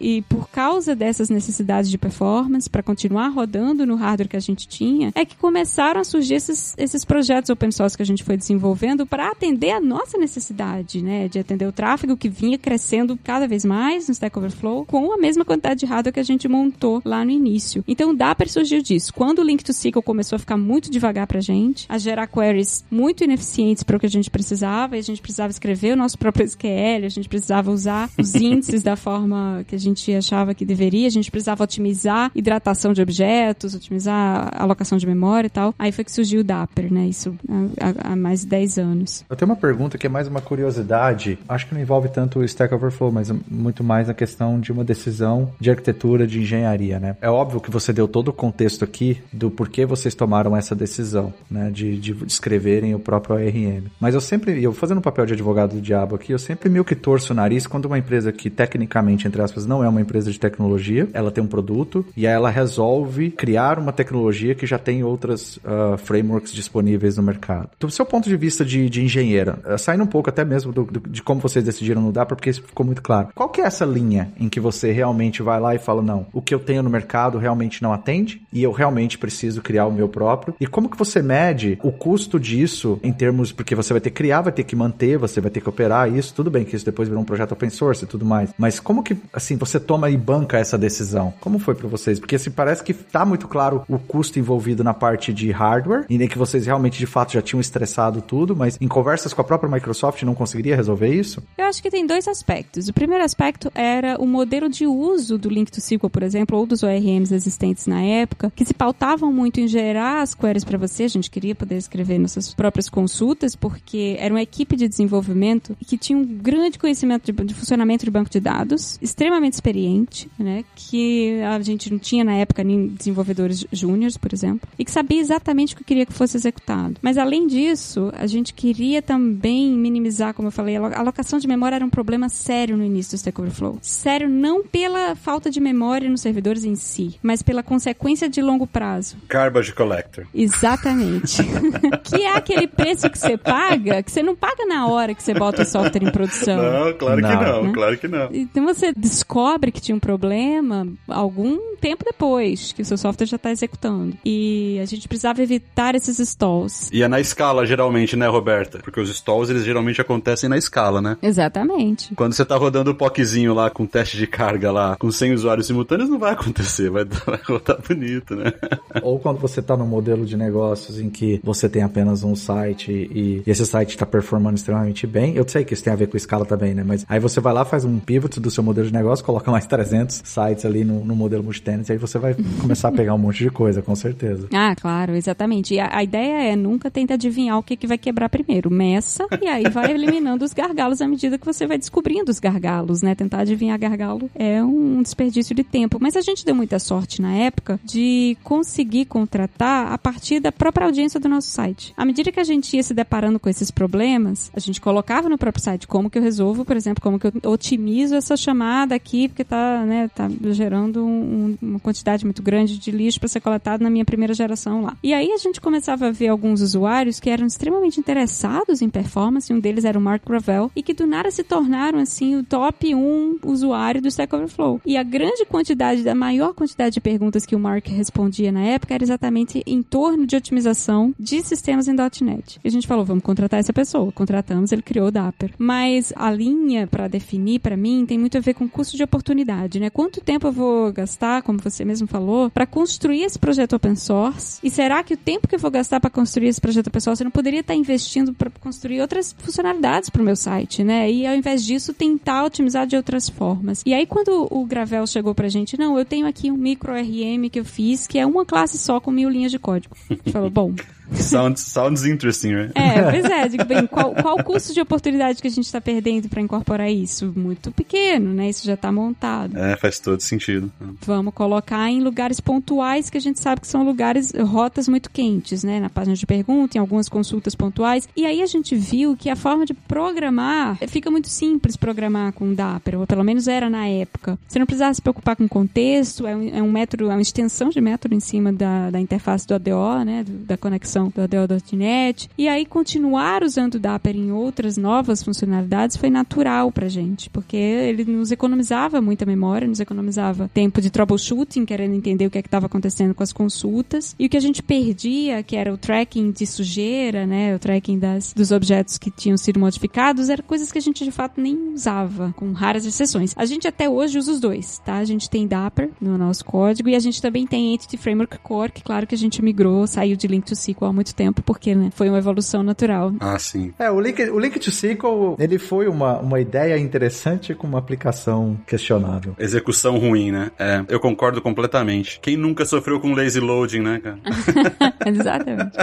e por causa dessas necessidades de performance para continuar rodando no hardware que a gente tinha, é que começaram a surgir esses, esses projetos open source que a gente foi desenvolvendo para atender a nossa necessidade, né? De atender o tráfego que vinha crescendo cada vez mais no Stack Overflow com a mesma quantidade de hardware que a gente montou lá no início. Então o Dapper surgiu disso. Quando o Link to SQL começou a ficar muito devagar pra gente, a gerar queries muito ineficientes para o que a gente precisava, e a gente precisava escrever o nosso próprio SQL, a gente precisava usar os *laughs* índices da forma que a gente achava que deveria, a gente precisava otimizar hidratação de objetos, otimizar alocação de memória e tal. Aí foi que surgiu o Dapper, né? Isso há, há mais de 10 anos. Eu tenho uma pergunta que é mais uma curiosidade. Acho que não envolve tanto o Stack Overflow, mas muito mais a questão de uma decisão de arquitetura, de engenharia, né? É óbvio que você deu todo o contexto aqui do porquê vocês tomaram essa decisão, né? De, de escreverem o próprio ARM. Mas eu sempre, eu fazendo o papel de advogado do diabo aqui, eu sempre meio que torço o nariz quando uma empresa que tecnicamente, entre aspas, não é uma empresa de tecnologia, ela tem um produto e aí ela resolve criar uma tecnologia que já tem outras uh, frameworks disponíveis no mercado. Do seu ponto de vista de, de engenheira, uh, saindo um pouco até mesmo do, do, de como vocês decidiram mudar, porque isso ficou muito claro. Qual que é essa linha em que você realmente vai lá e fala, não, o que eu tenho no mercado realmente não atende e eu realmente preciso criar o meu próprio? E como que você mede o custo disso em termos, porque você vai ter que criar, vai ter que manter, você vai ter que operar isso, tudo bem que isso depois virou um projeto open source e tudo mais, mas como que, assim, você toma e banca essa decisão? Como foi para vocês? Porque assim, parece que tá muito claro o custo envolvido na parte de hardware, e nem que vocês realmente de fato já tinham estressado tudo, mas em conversas com a própria Microsoft não conseguiria resolver isso? Eu acho que tem dois aspectos. O primeiro aspecto era o modelo de uso do Link to SQL, por exemplo, ou dos ORMs existentes na época, que se pautavam muito em gerar as queries para você. A gente queria poder escrever nossas próprias consultas, porque era uma equipe de desenvolvimento que tinha um grande conhecimento de, de funcionamento de banco de dados, extremamente experiente, né? Que a gente não tinha na época nem desenvolvedores júniores, por exemplo, e que sabia exatamente o que queria que fosse executado. Mas além disso, a gente queria também minimizar, como eu falei, a alocação de memória era um problema sério no início do Stack Overflow. Sério não pela falta de memória nos servidores em si, mas pela consequência de longo prazo. Garbage collector. Exatamente. *laughs* que é aquele preço que você paga, que você não paga na hora que você bota o software em produção. Não, claro não. que não, né? claro que não. Então você descobre que tinha um problema algum tempo depois que o seu software já está executando. E a gente precisava evitar esses stalls. E é na escala, geralmente, né, Roberta? Porque os stalls, eles geralmente acontecem na escala, né? Exatamente. Quando você tá rodando o POCzinho lá com teste de carga lá, com 100 usuários simultâneos, não vai acontecer, vai, *laughs* vai rodar bonito, né? *laughs* Ou quando você tá num modelo de negócios em que você tem apenas um site e, e esse site está performando extremamente bem, eu sei que isso tem a ver com escala também, né? Mas aí você vai lá, faz um pivot do seu modelo de negócio, coloca mais 300 sites ali no, no modelo multitenant, e aí você vai começar a pegar um monte de coisa, com certeza. Ah, claro, exatamente. E a, a ideia é nunca tentar adivinhar o que, que vai quebrar primeiro. Meça e aí vai eliminando os gargalos à medida que você vai descobrindo os gargalos, né? Tentar adivinhar gargalo é um desperdício de tempo. Mas a gente deu muita sorte na época de conseguir contratar a partir da própria audiência do nosso site. À medida que a gente ia se deparando com esses problemas, a gente colocava no próprio site como que eu resolvo, por exemplo, como que eu otimizo essa chamada aqui, porque tá, né, tá gerando um, uma quantidade muito grande de lixo para ser coletado na minha primeira geração lá. E aí a gente começava a ver alguns usuários que eram extremamente interessados em performance, um deles era o Mark Gravel, e que do nada se tornaram assim o top 1 usuário do Stack Overflow. E a grande quantidade, da maior quantidade de perguntas que o Mark respondia na época era exatamente em torno de otimização de sistemas em .NET. E a gente falou, vamos contratar essa pessoa. Contratamos, ele criou o Dapper. Mas a linha para definir para mim tem muito a ver ver com custo de oportunidade, né? Quanto tempo eu vou gastar, como você mesmo falou, para construir esse projeto open source? E será que o tempo que eu vou gastar para construir esse projeto open source eu não poderia estar investindo para construir outras funcionalidades para o meu site, né? E ao invés disso tentar otimizar de outras formas. E aí quando o Gravel chegou pra gente, não, eu tenho aqui um micro RM que eu fiz que é uma classe só com mil linhas de código. A gente falou, bom, Sounds, sounds interesting, right? é, *laughs* pois é. Digo, bem, qual, qual o custo de oportunidade que a gente está perdendo para incorporar isso? Muito pequeno, né? Isso já está montado. É, faz todo sentido. Vamos colocar em lugares pontuais que a gente sabe que são lugares, rotas muito quentes, né? Na página de pergunta, em algumas consultas pontuais. E aí a gente viu que a forma de programar fica muito simples programar com Dapper, ou pelo menos era na época. Você não precisava se preocupar com contexto, é um, é um método, é uma extensão de método em cima da, da interface do ADO, né? Da conexão do ADO.NET. E aí continuar usando o Dapper em outras novas funcionalidades foi natural pra gente, porque ele nos economizava muita memória, nos economizava tempo de troubleshooting, querendo entender o que é estava acontecendo com as consultas. E o que a gente perdia, que era o tracking de sujeira, né, o tracking das, dos objetos que tinham sido modificados, eram coisas que a gente de fato nem usava, com raras exceções. A gente até hoje usa os dois, tá? A gente tem Dapper no nosso código e a gente também tem Entity Framework Core, que claro que a gente migrou, saiu de Link to SQL há muito tempo, porque né, foi uma evolução natural. Ah, sim. É, o Link, o Link to SQL, ele foi uma, uma ideia interessante com uma aplicação questionável. Execução ruim, né? É, eu concordo completamente. Quem nunca sofreu com lazy loading, né, cara? *laughs* Exatamente.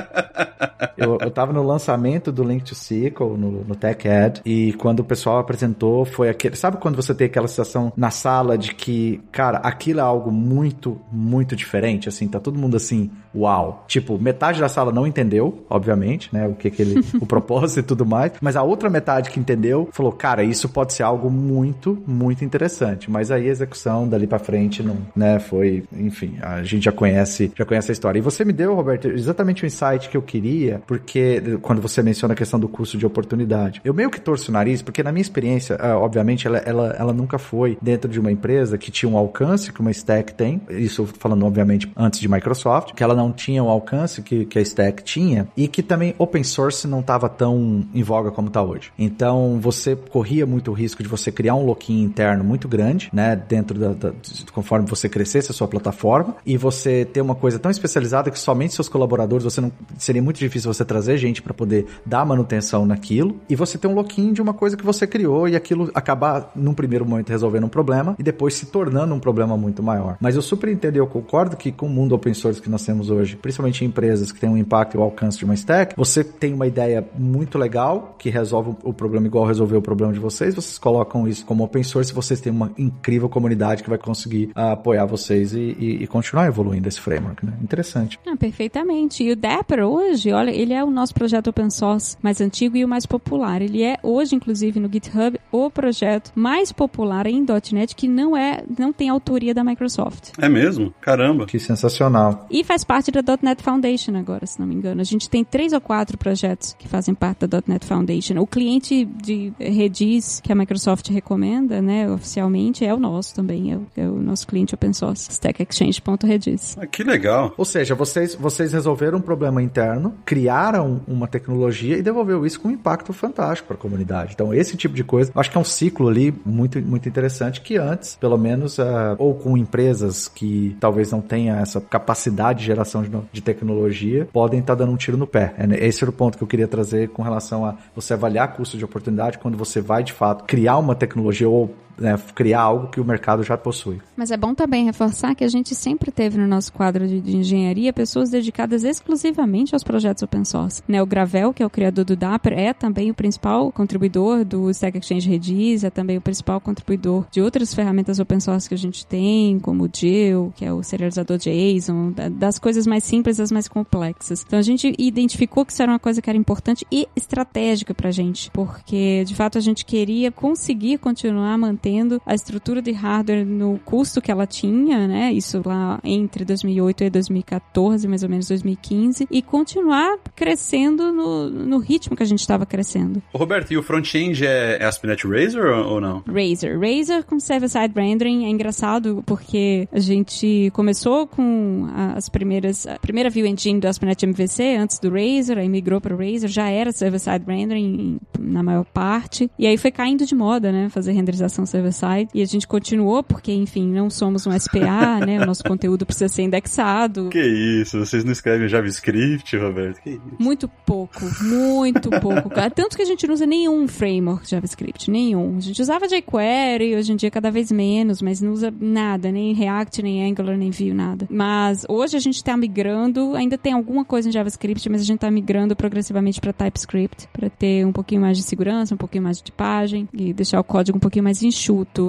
Eu, eu tava no lançamento do Link to SQL, no, no Tech Ed, e quando o pessoal apresentou, foi aquele... Sabe quando você tem aquela sensação na sala de que, cara, aquilo é algo muito, muito diferente, assim, tá todo mundo assim, uau. Tipo, metade da sala não entendeu, obviamente, né, o que que ele... *laughs* o propósito e tudo mais, mas a outra metade que entendeu, falou, cara, isso pode ser algo muito, muito interessante, mas aí a execução dali pra frente não, né, foi, enfim, a gente já conhece, já conhece a história. E você me deu, Roberto, exatamente o insight que eu queria, porque quando você menciona a questão do custo de oportunidade, eu meio que torço o nariz, porque na minha experiência, ah, obviamente, ela, ela, ela nunca foi dentro de uma empresa que tinha um alcance que uma stack tem, isso falando, obviamente, antes de Microsoft, que ela não tinha o alcance que, que a stack tinha, e que também open source não estava tão em voga como está hoje. Então, você corria muito o risco de você criar um lock-in interno muito grande, né, dentro da, da, conforme você crescesse a sua plataforma, e você ter uma coisa tão especializada que somente seus colaboradores, você não seria muito difícil você trazer gente para poder dar manutenção naquilo, e você ter um lock-in de uma coisa que você criou e aquilo acabar num primeiro momento resolvendo um problema e depois se tornando um problema muito maior. Mas eu super entendo eu concordo que com o mundo open source que nós temos hoje, principalmente em empresas que têm um impacto e o alcance de uma stack, você tem uma ideia muito legal que resolve o problema igual resolveu o problema de vocês, vocês colocam isso como open source, vocês têm uma incrível comunidade que vai conseguir uh, apoiar vocês e, e, e, continuar evoluindo esse framework, né? Interessante. Ah, perfeitamente. E o Dapper hoje, olha, ele é o nosso projeto open source mais antigo e o mais popular. Ele é hoje, inclusive, no GitHub, o projeto mais popular em .NET que não é, não tem autoria da Microsoft. É mesmo? Caramba. Que sensacional. E faz parte da .NET Foundation agora, se não me engano. A gente tem três ou quatro projetos que fazem parte da .NET Foundation. O cliente de Redis que a Microsoft recomenda, né, oficialmente, é o nosso também. É o, é o nosso cliente open source, stackexchange.redis. Ah, que legal. Ou seja, vocês, vocês resolveram um problema interno, criaram uma tecnologia e devolveu isso com um impacto fantástico para a comunidade. Então, esse tipo de coisa, acho que é um ciclo ali muito, muito interessante que antes, pelo menos, uh, ou com empresas que talvez não tenham essa capacidade de geração de, de tecnologia, podem estar dando um tiro no pé. É, esse era o ponto que eu queria trazer com relação a você avaliar custo de oportunidade quando você vai, de fato, criar uma tecnologia ou né, criar algo que o mercado já possui. Mas é bom também reforçar que a gente sempre teve no nosso quadro de, de engenharia pessoas dedicadas exclusivamente aos projetos open source. Né, o Gravel, que é o criador do Dapper, é também o principal contribuidor do Stack Exchange Redis, é também o principal contribuidor de outras ferramentas open source que a gente tem, como o Jill, que é o serializador JSON, das coisas mais simples às mais complexas. Então a gente identificou que isso era uma coisa que era importante e estratégica pra gente, porque de fato a gente queria conseguir continuar mantendo mantendo a estrutura de hardware no custo que ela tinha, né? Isso lá entre 2008 e 2014, mais ou menos 2015, e continuar crescendo no, no ritmo que a gente estava crescendo. Roberto, e o front-end é, é ASP.NET Razor ou, não? Razor. Razor com server-side rendering é engraçado porque a gente começou com as primeiras, a primeira view engine do ASP.NET MVC antes do Razor, aí migrou para o Razor, já era server-side rendering na maior parte, e aí foi caindo de moda, né, fazer renderização server-side, e a gente continuou porque, enfim, não somos um SPA, *laughs* né, o nosso conteúdo precisa ser indexado. Que isso, vocês não escrevem JavaScript, Roberto? Que isso? Muito pouco, muito pouco. *laughs* Tanto que a gente não usa nenhum framework JavaScript, nenhum. A gente usava jQuery, hoje em dia cada vez menos, mas não usa nada, nem React, nem Angular, nem Vue, nada. Mas hoje a gente está migrando, ainda tem alguma coisa em JavaScript, mas a gente está migrando progressivamente para TypeScript, para ter um pouquinho mais de segurança, um pouquinho mais de tipagem e deixar o código um pouquinho mais enxuto.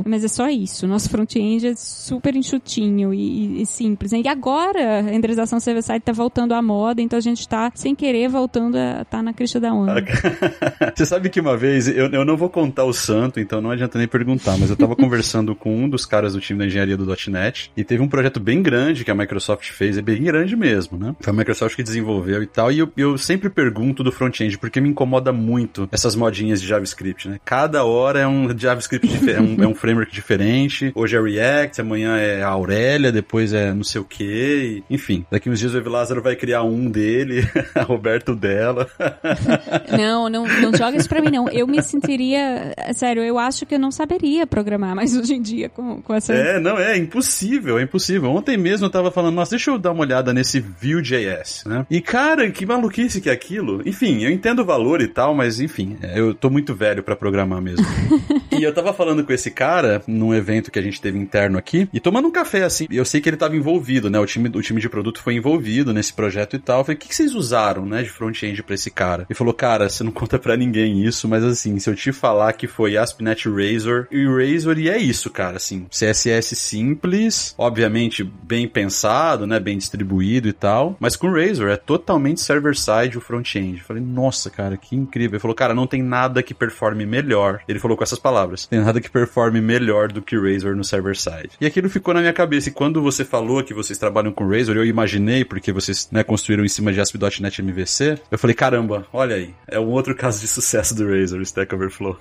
Mas é só isso. Nosso front-end é super enxutinho e, e, simples. Né? E agora a renderização server-side está voltando à moda, então a gente está sem querer voltando a tá na crista da onda. *laughs* Você sabe que uma vez, eu, eu não vou contar o santo, então não adianta nem perguntar, mas eu tava conversando com um dos caras do time da engenharia do .NET e teve um projeto bem grande que a Microsoft fez, é bem grande mesmo, né? Foi a Microsoft que desenvolveu e tal, e eu, eu sempre pergunto do front-end, porque me incomoda muito essas modinhas de JavaScript, né? Cada hora é um JavaScript diferente, um, é um framework diferente, hoje é React, amanhã é Aurélia, depois é não sei o que, enfim. Daqui uns dias o Ev Lázaro vai criar um dele, *laughs* a Roberto dela. *laughs* não, não, não joga isso pra mim, não. Eu me sentiria. Sério, eu acho que eu não saberia programar mais hoje em dia com, com essa. É, não, é impossível, é impossível. Ontem mesmo eu tava falando, nossa, deixa eu dar uma olhada nesse Vue.js, né? E cara, que maluquice que é aquilo. Enfim, eu entendo o valor e tal, mas enfim, é, eu tô muito velho para programar mesmo. *laughs* e eu tava falando com esse cara num evento que a gente teve interno aqui e tomando um café assim. Eu sei que ele tava envolvido, né? O time, o time de produto foi envolvido nesse projeto e tal. Eu falei, o que, que vocês usaram, né, de front-end pra esse cara? E falou, cara, você não *laughs* conta pra ninguém isso, mas assim, se eu te falar que foi ASP.NET Razor, e Razor e é isso, cara, assim, CSS simples, obviamente bem pensado, né, bem distribuído e tal, mas com Razor é totalmente server-side o front-end. Eu falei, nossa, cara, que incrível. Ele falou, cara, não tem nada que performe melhor. Ele falou com essas palavras, tem nada que performe melhor do que Razor no server-side. E aquilo ficou na minha cabeça, e quando você falou que vocês trabalham com Razor, eu imaginei, porque vocês, né, construíram em cima de ASP.NET MVC, eu falei, caramba, olha aí, é um outro caso de sucesso do Razor, o Stack Overflow.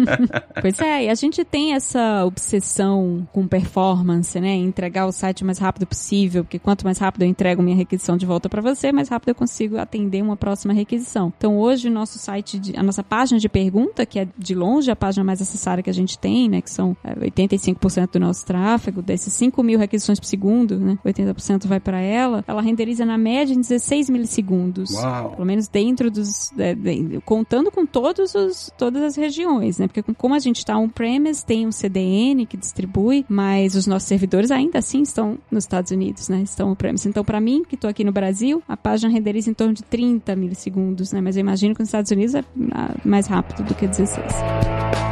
*laughs* pois é, e a gente tem essa obsessão com performance, né? Entregar o site o mais rápido possível, porque quanto mais rápido eu entrego minha requisição de volta para você, mais rápido eu consigo atender uma próxima requisição. Então hoje o nosso site, de, a nossa página de pergunta, que é de longe a página mais acessada que a gente tem, né? Que são 85% é, do nosso tráfego, desses 5 mil requisições por segundo, né? 80% vai para ela, ela renderiza na média em 16 milissegundos. Uau. Pelo menos dentro dos. É, de, contando com todos os, todas as regiões, né? Porque como a gente está on-premise, tem um CDN que distribui, mas os nossos servidores ainda assim estão nos Estados Unidos, né? Estão on-premise. Então, para mim, que estou aqui no Brasil, a página renderiza em torno de 30 milissegundos, né? Mas eu imagino que nos Estados Unidos é mais rápido do que 16.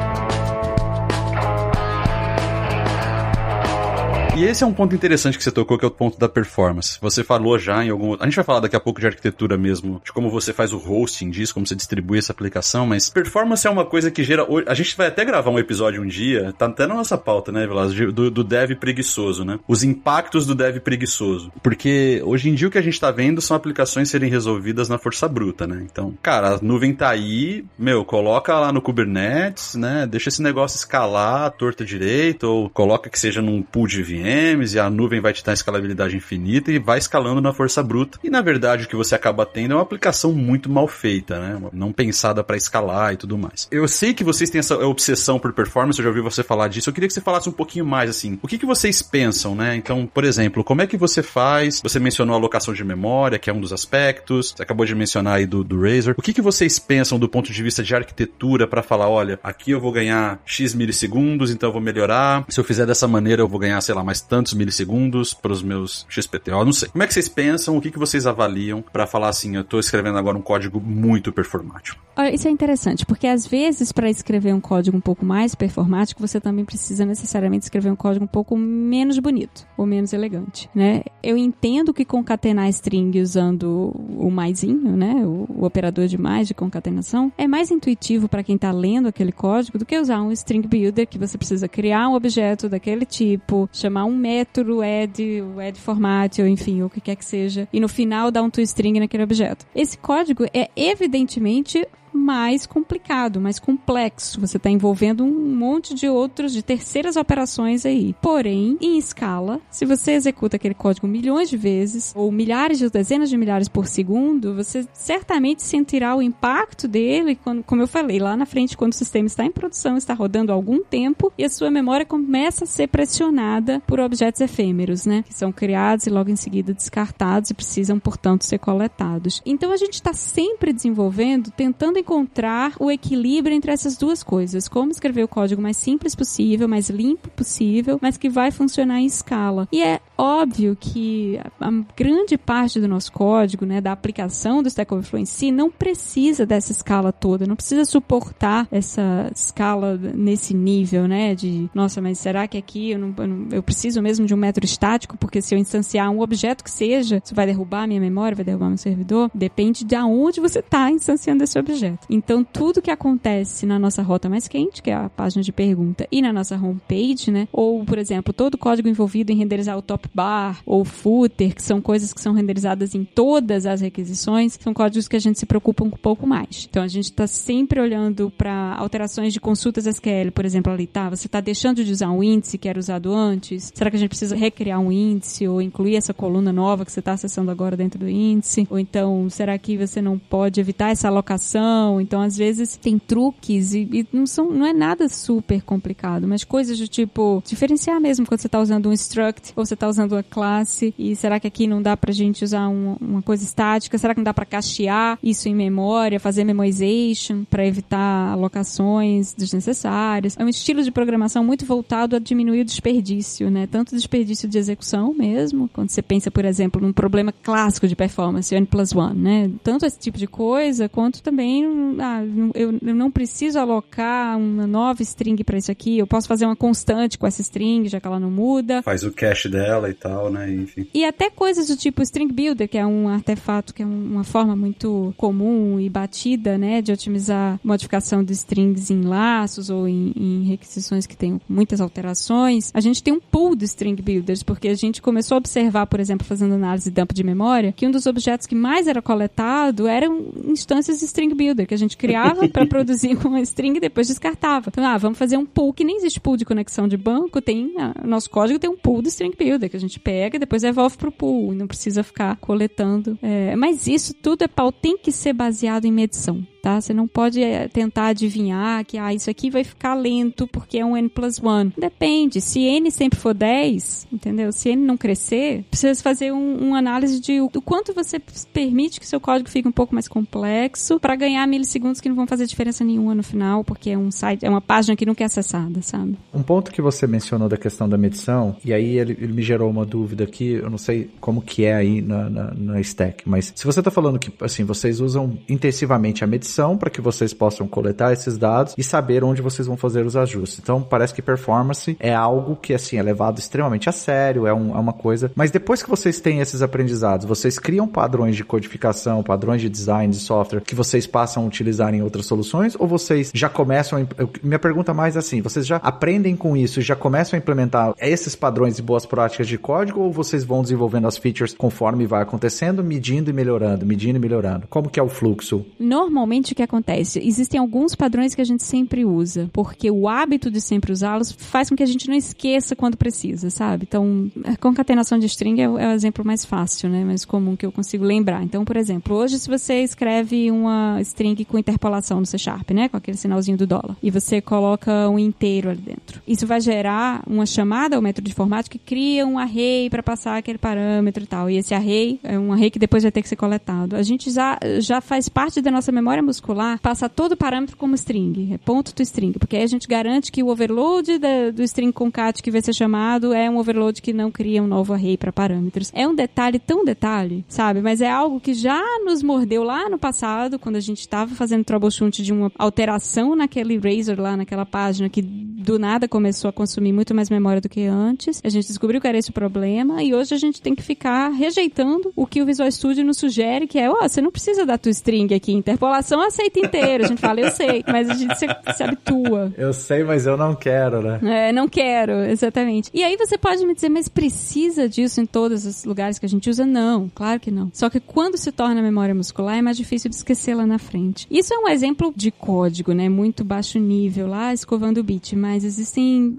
E esse é um ponto interessante que você tocou, que é o ponto da performance. Você falou já em algum. A gente vai falar daqui a pouco de arquitetura mesmo, de como você faz o hosting disso, como você distribui essa aplicação, mas performance é uma coisa que gera. A gente vai até gravar um episódio um dia, tá até na nossa pauta, né, Velas? Do, do dev preguiçoso, né? Os impactos do dev preguiçoso. Porque hoje em dia o que a gente tá vendo são aplicações serem resolvidas na força bruta, né? Então, cara, a nuvem tá aí, meu, coloca lá no Kubernetes, né? Deixa esse negócio escalar torta direito, ou coloca que seja num pool de VM VMs e a nuvem vai te dar escalabilidade infinita e vai escalando na força bruta. E na verdade o que você acaba tendo é uma aplicação muito mal feita, né? Não pensada para escalar e tudo mais. Eu sei que vocês têm essa obsessão por performance, eu já ouvi você falar disso. Eu queria que você falasse um pouquinho mais assim. O que, que vocês pensam, né? Então, por exemplo, como é que você faz? Você mencionou a alocação de memória, que é um dos aspectos. Você acabou de mencionar aí do, do Razer. O que, que vocês pensam do ponto de vista de arquitetura para falar, olha, aqui eu vou ganhar X milissegundos, então eu vou melhorar. Se eu fizer dessa maneira, eu vou ganhar, sei lá, mais tantos milissegundos para os meus XPTO, não sei. Como é que vocês pensam? O que, que vocês avaliam para falar assim, eu estou escrevendo agora um código muito performático? Isso é interessante, porque às vezes para escrever um código um pouco mais performático, você também precisa necessariamente escrever um código um pouco menos bonito ou menos elegante, né? Eu entendo que concatenar string usando o maisinho, né, o, o operador de mais de concatenação, é mais intuitivo para quem está lendo aquele código do que usar um string builder que você precisa criar um objeto daquele tipo, chamar um método add, o add format, ou enfim, o que quer que seja, e no final dar um toString naquele objeto. Esse código é evidentemente mais complicado, mais complexo. Você está envolvendo um monte de outros, de terceiras operações aí. Porém, em escala, se você executa aquele código milhões de vezes, ou milhares de dezenas de milhares por segundo, você certamente sentirá o impacto dele, quando, como eu falei, lá na frente, quando o sistema está em produção, está rodando há algum tempo, e a sua memória começa a ser pressionada por objetos efêmeros, né? Que são criados e logo em seguida descartados e precisam, portanto, ser coletados. Então a gente está sempre desenvolvendo, tentando encontrar o equilíbrio entre essas duas coisas. Como escrever o código mais simples possível, mais limpo possível, mas que vai funcionar em escala. E é óbvio que a grande parte do nosso código, né, da aplicação do Stack Overflow em si, não precisa dessa escala toda, não precisa suportar essa escala nesse nível, né, de, nossa, mas será que aqui eu, não, eu, não, eu preciso mesmo de um método estático, porque se eu instanciar um objeto que seja, isso vai derrubar a minha memória, vai derrubar meu servidor? Depende de aonde você está instanciando esse objeto. Então, tudo que acontece na nossa rota mais quente, que é a página de pergunta, e na nossa homepage, né, ou, por exemplo, todo o código envolvido em renderizar o top bar ou footer, que são coisas que são renderizadas em todas as requisições, são códigos que a gente se preocupa um pouco mais. Então, a gente está sempre olhando para alterações de consultas SQL, por exemplo, ali, tá? Você está deixando de usar um índice que era usado antes? Será que a gente precisa recriar um índice ou incluir essa coluna nova que você está acessando agora dentro do índice? Ou então, será que você não pode evitar essa alocação? Então, às vezes, tem truques e, e não, são, não é nada super complicado, mas coisas do tipo diferenciar mesmo quando você está usando um struct ou você está usando uma classe e será que aqui não dá pra gente usar um, uma coisa estática? Será que não dá para cachear isso em memória, fazer memorization para evitar alocações desnecessárias? É um estilo de programação muito voltado a diminuir o desperdício, né? Tanto o desperdício de execução mesmo, quando você pensa, por exemplo, num problema clássico de performance, N plus one, né? Tanto esse tipo de coisa, quanto também, ah, eu, eu não preciso alocar uma nova string para isso aqui, eu posso fazer uma constante com essa string, já que ela não muda. Faz o cache dela e tal, né? Enfim. E até coisas do tipo String Builder, que é um artefato que é uma forma muito comum e batida, né, de otimizar modificação de strings em laços ou em, em requisições que tem muitas alterações. A gente tem um pool de String Builders, porque a gente começou a observar, por exemplo, fazendo análise de dump de memória, que um dos objetos que mais era coletado eram instâncias de String Builder, que a gente criava para *laughs* produzir uma string e depois descartava. Então, ah, vamos fazer um pool que nem existe pool de conexão de banco, tem, ah, nosso código tem um pool de String Builder, que a gente pega e depois devolve pro pool, e não precisa ficar coletando. É, mas isso tudo é pau, tem que ser baseado em medição tá? Você não pode é, tentar adivinhar que ah, isso aqui vai ficar lento porque é um N plus 1. Depende. Se N sempre for 10, entendeu? Se N não crescer, precisa fazer um, análise de o, quanto você permite que seu código fique um pouco mais complexo para ganhar milissegundos que não vão fazer diferença nenhuma no final, porque é um site, é uma página que não quer acessada, sabe? Um ponto que você mencionou da questão da medição, e aí ele, ele me gerou uma dúvida aqui, eu não sei como que é aí na, na, na stack, mas se você está falando que, assim, vocês usam intensivamente a medição para que vocês possam coletar esses dados e saber onde vocês vão fazer os ajustes. Então, parece que performance é algo que, assim, é levado extremamente a sério, é, um, é uma coisa. Mas depois que vocês têm esses aprendizados, vocês criam padrões de codificação, padrões de design de software que vocês passam a utilizar em outras soluções ou vocês já começam a, minha pergunta mais é assim, vocês já aprendem com isso e já começam a implementar esses padrões e boas práticas de código ou vocês vão desenvolvendo as features conforme vai acontecendo, medindo e melhorando, medindo e melhorando? Como que é o fluxo? Normalmente o que acontece? Existem alguns padrões que a gente sempre usa, porque o hábito de sempre usá-los faz com que a gente não esqueça quando precisa, sabe? Então, a concatenação de string é o, é o exemplo mais fácil, né? Mais comum que eu consigo lembrar. Então, por exemplo, hoje se você escreve uma string com interpolação no C Sharp, né? Com aquele sinalzinho do dólar, e você coloca um inteiro ali dentro. Isso vai gerar uma chamada ao método de formato que cria um array para passar aquele parâmetro e tal. E esse array é um array que depois vai ter que ser coletado. A gente já, já faz parte da nossa memória muscular passar todo o parâmetro como string, é ponto to string, porque aí a gente garante que o overload da, do string concat que vai ser chamado é um overload que não cria um novo array para parâmetros. É um detalhe tão detalhe, sabe? Mas é algo que já nos mordeu lá no passado, quando a gente estava fazendo troubleshoot de uma alteração naquele razor lá naquela página que do nada começou a consumir muito mais memória do que antes. A gente descobriu que era esse o problema e hoje a gente tem que ficar rejeitando o que o Visual Studio nos sugere, que é, ó, oh, você não precisa da tua string aqui, interpolação aceita inteiro. A gente fala, eu sei, mas a gente se, se habitua. Eu sei, mas eu não quero, né? É, não quero, exatamente. E aí você pode me dizer, mas precisa disso em todos os lugares que a gente usa? Não, claro que não. Só que quando se torna memória muscular, é mais difícil de esquecê-la na frente. Isso é um exemplo de código, né? Muito baixo nível, lá escovando o bit, mas existem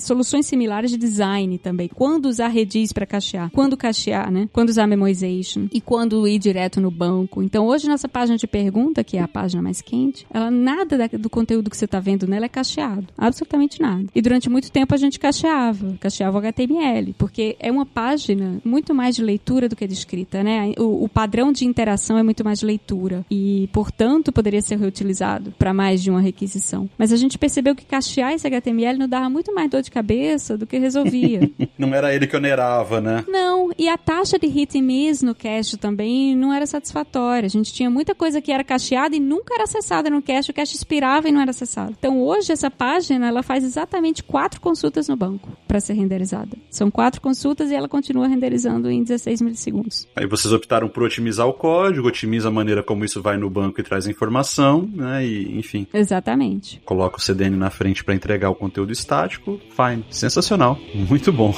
soluções similares de design também. Quando usar Redis para cachear, quando cachear, né? Quando usar memoization e quando ir direto no banco. Então, hoje nossa página de pergunta, que é a página mais quente, ela nada do conteúdo que você está vendo nela é cacheado, absolutamente nada. E durante muito tempo a gente cacheava, cacheava o HTML, porque é uma página muito mais de leitura do que de escrita, né? O, o padrão de interação é muito mais de leitura e, portanto, poderia ser reutilizado para mais de uma requisição. Mas a gente percebeu que cachear HTML não dava muito mais dor de cabeça do que resolvia. *laughs* não era ele que onerava, né? Não, e a taxa de hit and miss no cache também não era satisfatória. A gente tinha muita coisa que era cacheada e nunca era acessada no cache, o cache expirava e não era acessado. Então hoje essa página ela faz exatamente quatro consultas no banco para ser renderizada. São quatro consultas e ela continua renderizando em 16 milissegundos. Aí vocês optaram por otimizar o código, otimiza a maneira como isso vai no banco e traz a informação, né? E enfim. Exatamente. Coloca o CDN na frente para entregar o conteúdo estático. Fine. Sensacional. Muito bom.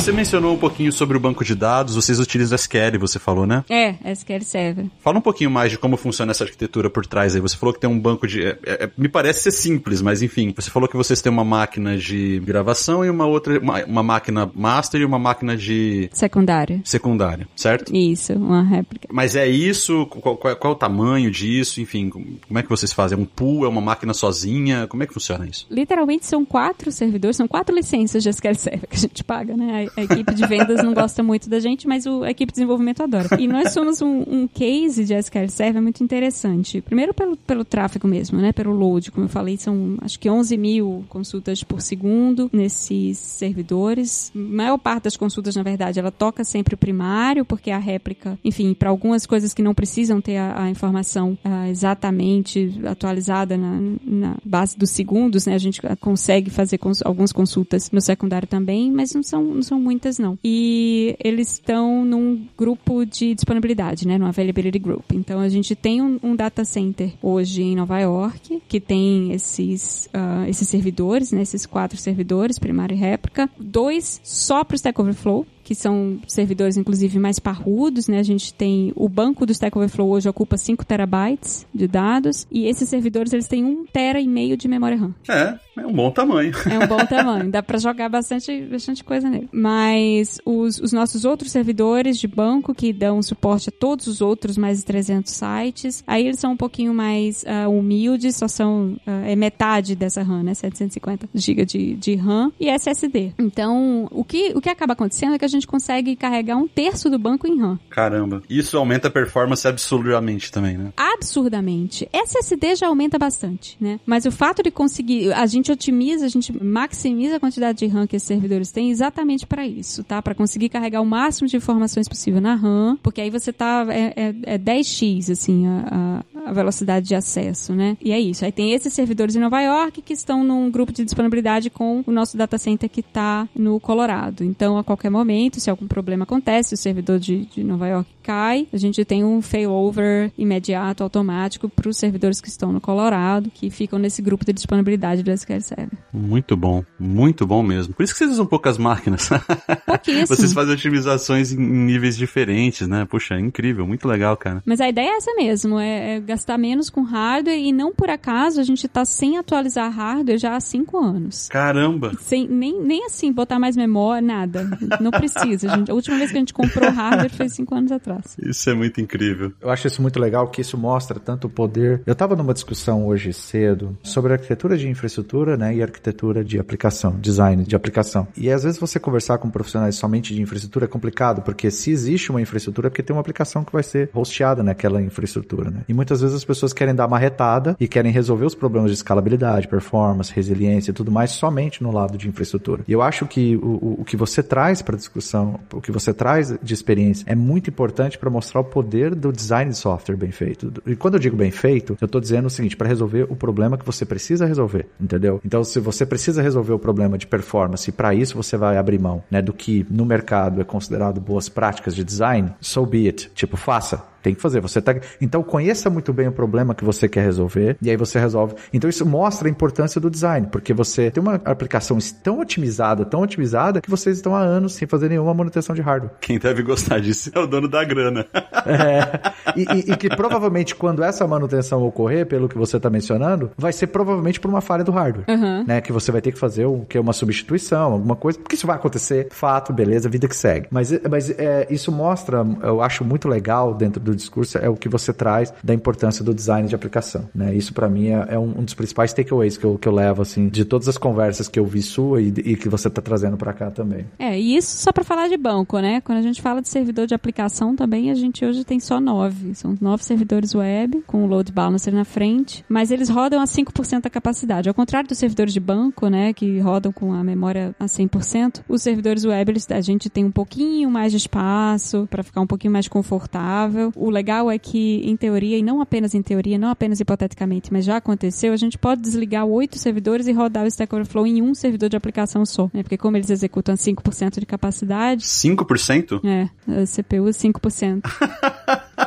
Você mencionou um pouquinho sobre o banco de dados, vocês utilizam SQL, você falou, né? É, SQL Server. Fala um pouquinho mais de como funciona essa arquitetura por trás aí. Você falou que tem um banco de. É, é, me parece ser simples, mas enfim. Você falou que vocês têm uma máquina de gravação e uma outra. Uma, uma máquina master e uma máquina de. Secundária. Secundária, certo? Isso, uma réplica. Mas é isso? Qual, qual, qual é o tamanho disso? Enfim, como é que vocês fazem? É um pool? É uma máquina sozinha? Como é que funciona isso? Literalmente são quatro servidores, são quatro licenças de SQL Server que a gente paga, né? A equipe de vendas não gosta muito da gente, mas o, a equipe de desenvolvimento adora. E nós somos um, um case de SQL Server muito interessante. Primeiro pelo, pelo tráfego mesmo, né? Pelo load, como eu falei, são acho que 11 mil consultas por segundo nesses servidores. A maior parte das consultas, na verdade, ela toca sempre o primário, porque a réplica, enfim, para algumas coisas que não precisam ter a, a informação uh, exatamente atualizada na, na, base dos segundos, né? A gente consegue fazer cons algumas consultas no secundário também, mas não são, não são muitas não. E eles estão num grupo de disponibilidade, né, no Availability Group. Então a gente tem um, um data center hoje em Nova York que tem esses uh, esses servidores, né, esses quatro servidores, primária e réplica, dois só para o Stack Overflow, que são servidores, inclusive, mais parrudos, né? A gente tem o banco do Stack Overflow hoje ocupa 5 terabytes de dados e esses servidores, eles têm 1 tera e meio de memória RAM. É, é um bom tamanho. É um bom tamanho, dá para jogar bastante, bastante coisa nele. Mas os, os nossos outros servidores de banco, que dão suporte a todos os outros mais de 300 sites, aí eles são um pouquinho mais uh, humildes, só são, uh, é metade dessa RAM, né? 750 GB de, de RAM e SSD. Então, o que, o que acaba acontecendo é que a gente gente consegue carregar um terço do banco em RAM. Caramba. Isso aumenta a performance absurdamente também, né? Absurdamente. SSD já aumenta bastante, né? Mas o fato de conseguir, a gente otimiza, a gente maximiza a quantidade de RAM que esses servidores têm exatamente para isso, tá? Para conseguir carregar o máximo de informações possível na RAM, porque aí você tá é, é, é 10x assim a, a, velocidade de acesso, né? E é isso. Aí tem esses servidores em Nova York que estão num grupo de disponibilidade com o nosso data center que está no Colorado. Então, a qualquer momento, se algum problema acontece, o servidor de, de Nova York cai, a gente tem um failover imediato, automático, para os servidores que estão no Colorado, que ficam nesse grupo de disponibilidade do SQL Server. Muito bom, muito bom mesmo. Por isso que vocês usam poucas máquinas. *laughs* Pouquíssimo. vocês fazem otimizações em níveis diferentes, né? Puxa, é incrível, muito legal, cara. Mas a ideia é essa mesmo, é, é gastar menos com hardware e não por acaso a gente está sem atualizar hardware já há cinco anos. Caramba! Sem, nem, nem assim, botar mais memória, nada. Não precisa gente, a última vez que a gente comprou hardware foi cinco anos atrás. Isso é muito incrível. Eu acho isso muito legal, que isso mostra tanto o poder. Eu estava numa discussão hoje cedo sobre arquitetura de infraestrutura né, e arquitetura de aplicação, design de aplicação. E às vezes você conversar com profissionais somente de infraestrutura é complicado, porque se existe uma infraestrutura é porque tem uma aplicação que vai ser hosteada naquela infraestrutura. Né? E muitas muitas vezes as pessoas querem dar uma retada e querem resolver os problemas de escalabilidade, performance, resiliência e tudo mais somente no lado de infraestrutura. E eu acho que o, o que você traz para a discussão, o que você traz de experiência é muito importante para mostrar o poder do design de software bem feito. E quando eu digo bem feito, eu estou dizendo o seguinte, para resolver o problema que você precisa resolver, entendeu? Então, se você precisa resolver o problema de performance, para isso você vai abrir mão, né, do que no mercado é considerado boas práticas de design, so be it. Tipo, faça. Tem que fazer. Você tá... Então conheça muito bem o problema que você quer resolver e aí você resolve. Então isso mostra a importância do design, porque você tem uma aplicação tão otimizada, tão otimizada, que vocês estão há anos sem fazer nenhuma manutenção de hardware. Quem deve gostar disso é o dono da grana. É. *laughs* E, e, e que provavelmente quando essa manutenção ocorrer, pelo que você está mencionando, vai ser provavelmente por uma falha do hardware. Uhum. Né? Que você vai ter que fazer o que é uma substituição, alguma coisa, porque isso vai acontecer, fato, beleza, vida que segue. Mas, mas é, isso mostra, eu acho muito legal dentro do do discurso é o que você traz da importância do design de aplicação, né? Isso para mim é, é um, um, dos principais takeaways que eu, que eu levo, assim, de todas as conversas que eu vi sua e, e que você tá trazendo para cá também. É, e isso só para falar de banco, né? Quando a gente fala de servidor de aplicação também, a gente hoje tem só nove. São nove servidores web, com o load balancer na frente, mas eles rodam a 5% da capacidade. Ao contrário dos servidores de banco, né, que rodam com a memória a 100%, os servidores web, eles, a gente tem um pouquinho mais de espaço para ficar um pouquinho mais confortável o legal é que, em teoria, e não apenas em teoria, não apenas hipoteticamente, mas já aconteceu, a gente pode desligar oito servidores e rodar o Stack Overflow em um servidor de aplicação só, né? Porque como eles executam 5% de capacidade... 5%? É, CPU 5%.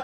*laughs*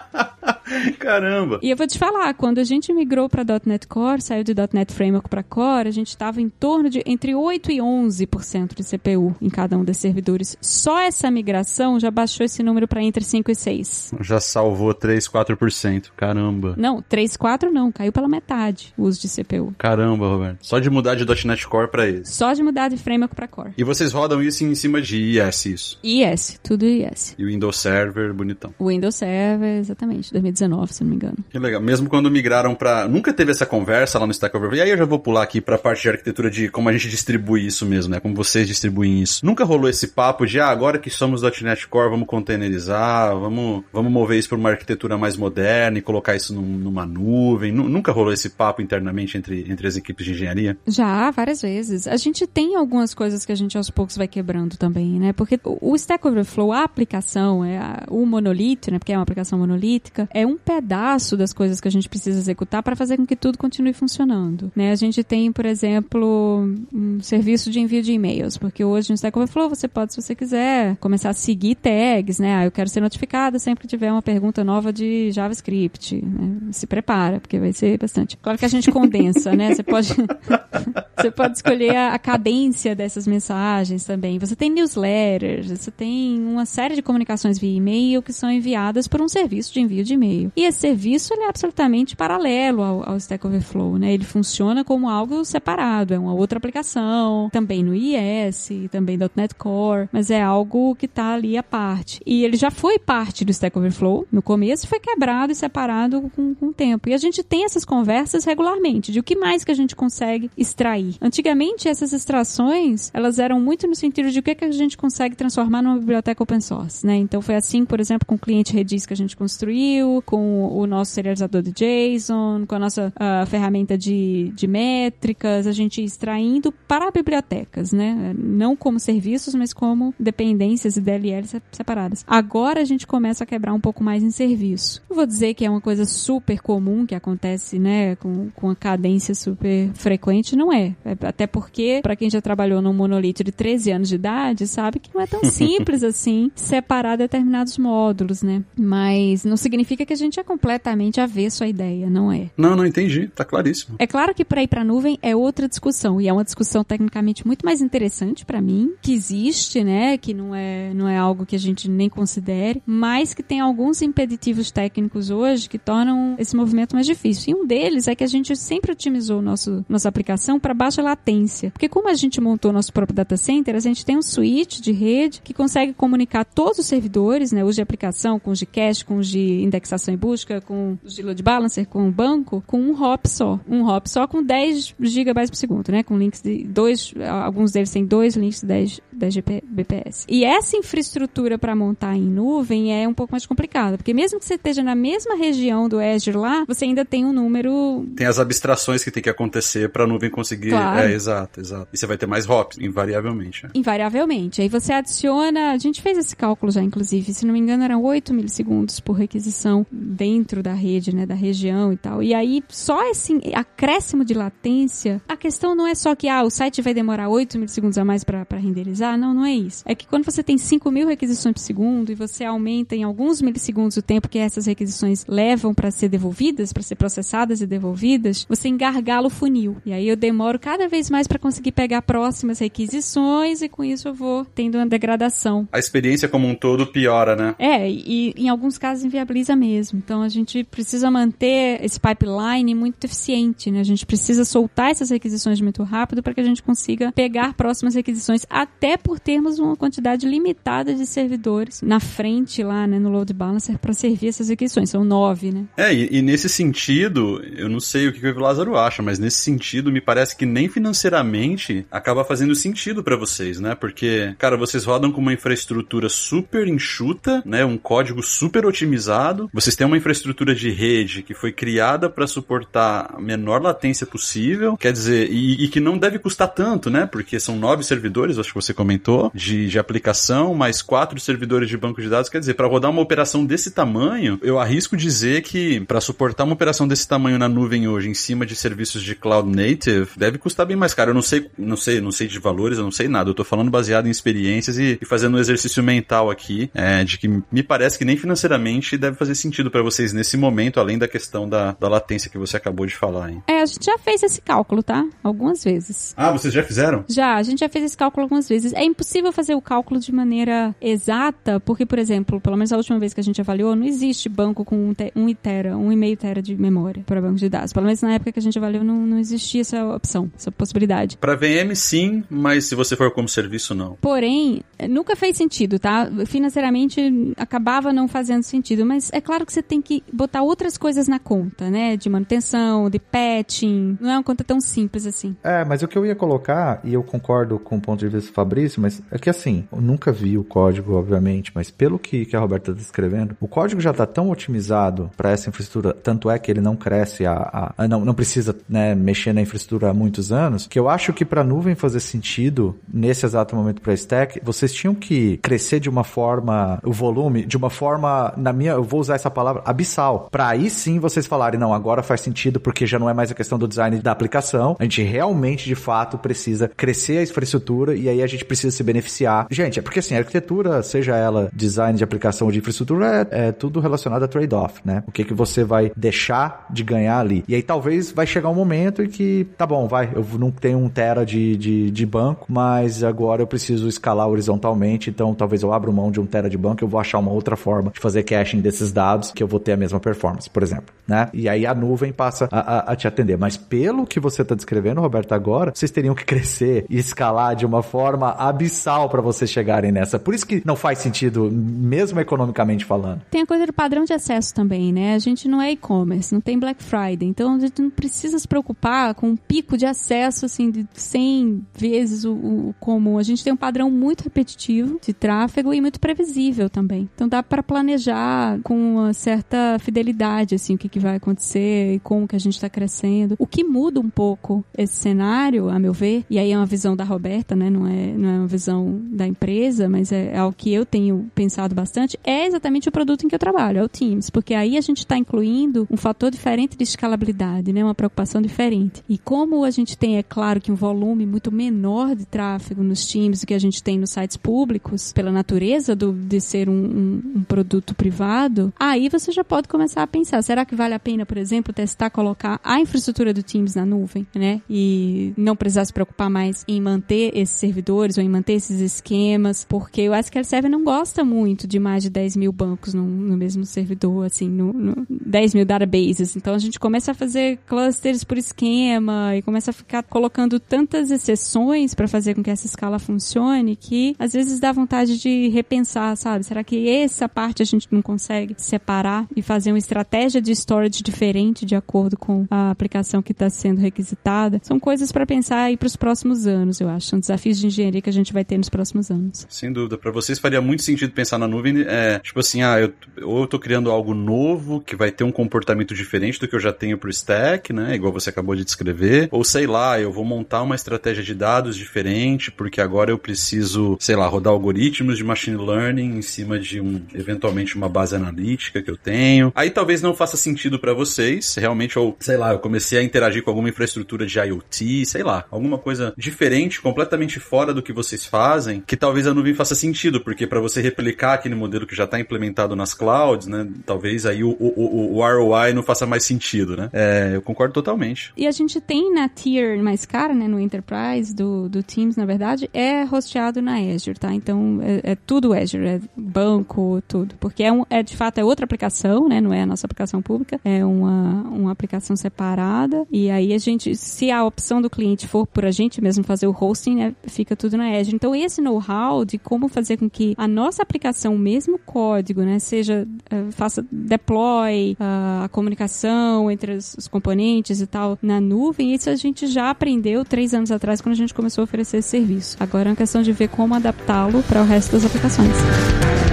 Caramba! E eu vou te falar, quando a gente migrou para .NET Core, saiu de .NET Framework para Core, a gente estava em torno de entre 8 e 11% de CPU em cada um desses servidores. Só essa migração já baixou esse número para entre 5 e 6. Já salvou 3, 4%. Caramba. Não, 3, 4 não, caiu pela metade o uso de CPU. Caramba, Roberto. Só de mudar de .NET Core para esse. Só de mudar de Framework para Core. E vocês rodam isso em cima de IS, isso? IS, tudo IS. E o Windows Server, bonitão. O Windows Server, exatamente, 2019, se não me engano. Que legal. Mesmo quando migraram para, nunca teve essa conversa lá no Stack Overflow. E aí eu já vou pular aqui para a parte de arquitetura de como a gente distribui isso mesmo, né? Como vocês distribuem isso. Nunca rolou esse papo de, ah, agora que somos .NET Core, vamos containerizar, vamos, vamos mover isso para uma arquitetura mais moderna e colocar isso num, numa nuvem. Nunca rolou esse papo internamente entre, entre as equipes de engenharia? Já, várias vezes. A gente tem algumas coisas que a gente aos poucos vai quebrando também, né? Porque o Stack Overflow, a aplicação, é a, o monolito, né? Porque é uma aplicação monolítica, é um pedaço das coisas que a gente precisa executar para fazer com que tudo continue funcionando. Né? A gente tem, por exemplo, um serviço de envio de e-mails, porque hoje no Stack Overflow você pode, se você quiser, começar a seguir tags, né? Ah, eu quero ser notificada sempre que tiver uma pergunta nova de JavaScript. Né? Se prepara, porque vai ser bastante. Claro que a gente condensa, né? Você pode, *laughs* você pode escolher a, a cadência dessas mensagens também. Você tem newsletters, você tem uma série de comunicações via e-mail que são enviadas por um serviço de envio de e-mail. E esse serviço ele é absolutamente paralelo ao, ao Stack Overflow, né? Ele funciona como algo separado, é uma outra aplicação, também no IS, também .NET Core, mas é algo que está ali à parte. E ele já foi parte do Stack Overflow no começo, foi quebrado e separado com, com o tempo. E a gente tem essas conversas regularmente de o que mais que a gente consegue extrair. Antigamente essas extrações elas eram muito no sentido de o que, que a gente consegue transformar numa biblioteca open source, né? Então foi assim, por exemplo, com o cliente Redis que a gente construiu, com o nosso serializador de JSON, com a nossa uh, ferramenta de, de métricas, a gente extraindo para bibliotecas, né? Não como serviços, mas como dependências e DLLs separadas. Agora a gente começa a quebrar um pouco mais em serviço. Não vou dizer que é uma coisa super comum que acontece, né, com, com a cadência super frequente, não é. é até porque, para quem já trabalhou num monolito de 13 anos de idade, sabe que não é tão *laughs* simples assim separar determinados módulos, né? Mas não significa que a gente é completamente avesso à ideia, não é? Não, não entendi, tá claríssimo. É claro que para ir para nuvem é outra discussão e é uma discussão tecnicamente muito mais interessante para mim, que existe, né, que não é não é algo que a gente nem considere, mas que tem alguns impeditivos técnicos hoje que tornam esse movimento mais difícil. E um deles é que a gente sempre otimizou nosso nossa aplicação para baixa latência, porque como a gente montou nosso próprio data center, a gente tem um switch de rede que consegue comunicar todos os servidores, né, os de aplicação com os de cache, com os de indexação e busca busca com o load balancer, com o banco, com um hop só. Um hop só com 10 gigabytes por segundo, né? Com links de dois, alguns deles têm dois links de 10, 10 BPS. E essa infraestrutura para montar em nuvem é um pouco mais complicada, porque mesmo que você esteja na mesma região do Azure lá, você ainda tem um número. Tem as abstrações que tem que acontecer para a nuvem conseguir. Claro. É, exato, exato. E você vai ter mais hops, invariavelmente. Né? Invariavelmente. Aí você adiciona. A gente fez esse cálculo já, inclusive. Se não me engano, eram 8 milissegundos por requisição dentro da rede, né? Da região e tal. E aí, só esse acréscimo de latência, a questão não é só que ah, o site vai demorar 8 milissegundos a mais para renderizar. Não, não é isso. É que quando você tem 5 mil requisições por segundo e você aumenta em alguns milissegundos o tempo que essas requisições levam para ser devolvidas, para ser processadas e devolvidas, você engargala o funil. E aí eu demoro cada vez mais para conseguir pegar próximas requisições e com isso eu vou tendo uma degradação. A experiência como um todo piora, né? É, e em alguns casos inviabiliza mesmo. Então a gente precisa manter esse pipeline muito eficiente, né? A gente precisa soltar essas requisições muito rápido para que a gente consiga pegar próximas requisições, até por termos uma quantidade limitada de servidores na frente lá, né, no load balancer para servir essas requisições. São nove, né? É, e, e, nesse sentido, eu não sei o que, que o Lázaro acha, mas nesse sentido, me parece que nem financeiramente acaba fazendo sentido para vocês, né? Porque, cara, vocês rodam com uma infraestrutura super enxuta, né? Um código super otimizado. Vocês têm uma infraestrutura de rede que foi criada para suportar a menor latência possível. Quer dizer, e, e, que não deve custar tanto, né? Porque são nove servidores, acho que você comentou, de, de aplicação, mais quatro servidores de banco de dados. Quer dizer, para rodar uma operação desse tamanho, eu arrisco dizer que para suportar uma operação desse tamanho na nuvem hoje, em cima de serviços de cloud native, deve custar bem mais caro. Eu não sei, não sei, não sei de valores, eu não sei nada. Eu tô falando baseado em experiências e, e fazendo um exercício mental aqui, é, de que me parece que nem financeiramente deve fazer sentido para vocês nesse momento, além da questão da, da latência que você acabou de falar, hein? É, a gente já fez esse cálculo, tá? Algumas vezes. Ah, vocês já fizeram? Já, a gente já fez esse cálculo algumas vezes. É impossível fazer o cálculo de maneira exata, porque, por exemplo, pelo menos a última vez que a gente avaliou, não existe banco com um, te, um tera, um e meio tera de memória para banco de dados. Pelo menos na época que a gente avaliou, não, não existia essa opção, essa possibilidade. Para VM, sim, mas se você for como serviço, não. Porém, nunca fez sentido, tá? Financeiramente, acabava não fazendo sentido, mas é claro que você tem que botar outras coisas na conta, né? De manutenção, de patching. Não é uma conta tão simples assim. É, mas o que eu ia colocar, e eu concordo com o ponto de vista do Fabrício, mas é que assim, eu nunca vi o código, obviamente, mas pelo que, que a Roberta está descrevendo, o código já está tão otimizado para essa infraestrutura, tanto é que ele não cresce a, a, a não, não precisa né, mexer na infraestrutura há muitos anos, que eu acho que para a nuvem fazer sentido nesse exato momento para stack, vocês tinham que crescer de uma forma, o volume, de uma forma, na minha, eu vou usar essa palavra, abissal, para aí sim vocês falarem, não, agora faz sentido porque já não é mais a questão do design da aplicação, a gente realmente, de fato, precisa crescer a infraestrutura e aí a gente precisa se beneficiar. Gente, é porque assim, a arquitetura, seja ela design de aplicação ou de infraestrutura, é, é tudo relacionado a trade-off, né? O que que você vai deixar de ganhar ali. E aí talvez vai chegar um momento em que, tá bom, vai, eu não tenho um tera de, de, de banco, mas agora eu preciso escalar horizontalmente, então talvez eu abra mão de um tera de banco, eu vou achar uma outra forma de fazer caching desses dados que eu vou ter a mesma performance, por exemplo, né? E aí a nuvem passa a, a, a te atender. Mas pelo que você está descrevendo, Roberto, agora, vocês teriam que *laughs* crescer e escalar de uma forma abissal para vocês chegarem nessa. Por isso que não faz sentido, mesmo economicamente falando. Tem a coisa do padrão de acesso também, né? A gente não é e-commerce, não tem Black Friday, então a gente não precisa se preocupar com um pico de acesso, assim, de 100 vezes o, o comum. A gente tem um padrão muito repetitivo de tráfego e muito previsível também. Então dá para planejar com uma certa fidelidade, assim, o que, que vai acontecer e como que a gente está crescendo. O que muda um pouco esse cenário, a meu ver, e aí é uma visão da Roberta, né? Não é, não é uma visão da empresa, mas é, é algo que eu tenho pensado bastante, é exatamente o produto em que eu trabalho, é o Teams, porque aí a gente está incluindo um fator diferente de escalabilidade, né? Uma preocupação diferente. E como a gente tem, é claro, que um volume muito menor de tráfego nos Teams do que a gente tem nos sites públicos, pela natureza do, de ser um, um, um produto privado, aí você já pode começar a pensar, será que vale a pena, por exemplo, testar colocar a infraestrutura do Teams na nuvem, né? E não precisar se preocupar mais em manter esses servidores ou em manter esses esquemas, porque o SQL Server não gosta muito de mais de 10 mil bancos no, no mesmo servidor, assim, no, no 10 mil databases. Então a gente começa a fazer clusters por esquema e começa a ficar colocando tantas exceções para fazer com que essa escala funcione que às vezes dá vontade de repensar, sabe? Será que essa parte a gente não consegue separar e fazer uma estratégia de storage diferente de acordo com a aplicação que está sendo requisitada, são coisas para pensar aí para os próximos anos, eu acho. São desafios de engenharia que a gente vai ter nos próximos anos. Sem dúvida. Para vocês faria muito sentido pensar na nuvem, é, tipo assim, ah, eu, ou eu tô criando algo novo que vai ter um comportamento diferente do que eu já tenho pro stack, né? Igual você acabou de descrever. Ou sei lá, eu vou montar uma estratégia de dados diferente porque agora eu preciso, sei lá, rodar algoritmos de machine learning em cima de um, eventualmente uma base analítica que eu tenho. Aí talvez não faça sentido para vocês, realmente, ou sei lá, eu comecei a interagir com alguma infraestrutura de IoT, sei lá, alguma coisa diferente, completamente fora do que vocês fazem, que talvez a nuvem faça sentido, porque para você replicar aquele modelo que já está implementado nas clouds, né, talvez aí o, o, o, ROI não faça mais sentido, né? É, eu concordo totalmente. E a gente tem na tier mais cara, né, no Enterprise do, do Teams, na verdade, é hosteado na Azure, tá? Então é, é tudo Azure, é banco, tudo, porque é, um, é de fato é outra aplicação, né? Não é a nossa aplicação pública, é uma, uma aplicação separada. E aí a gente, se a opção do cliente for por a gente mesmo fazer o hosting, né, fica tudo na Azure. Então esse know-how de como fazer com que a nossa aplicação, mesmo código, né, seja uh, faça deploy, uh, a comunicação entre os, os, componentes e tal na nuvem, isso a gente já aprendeu três anos atrás quando a gente começou a oferecer esse serviço. Agora é uma questão de ver como adaptá-lo para o resto das aplicações.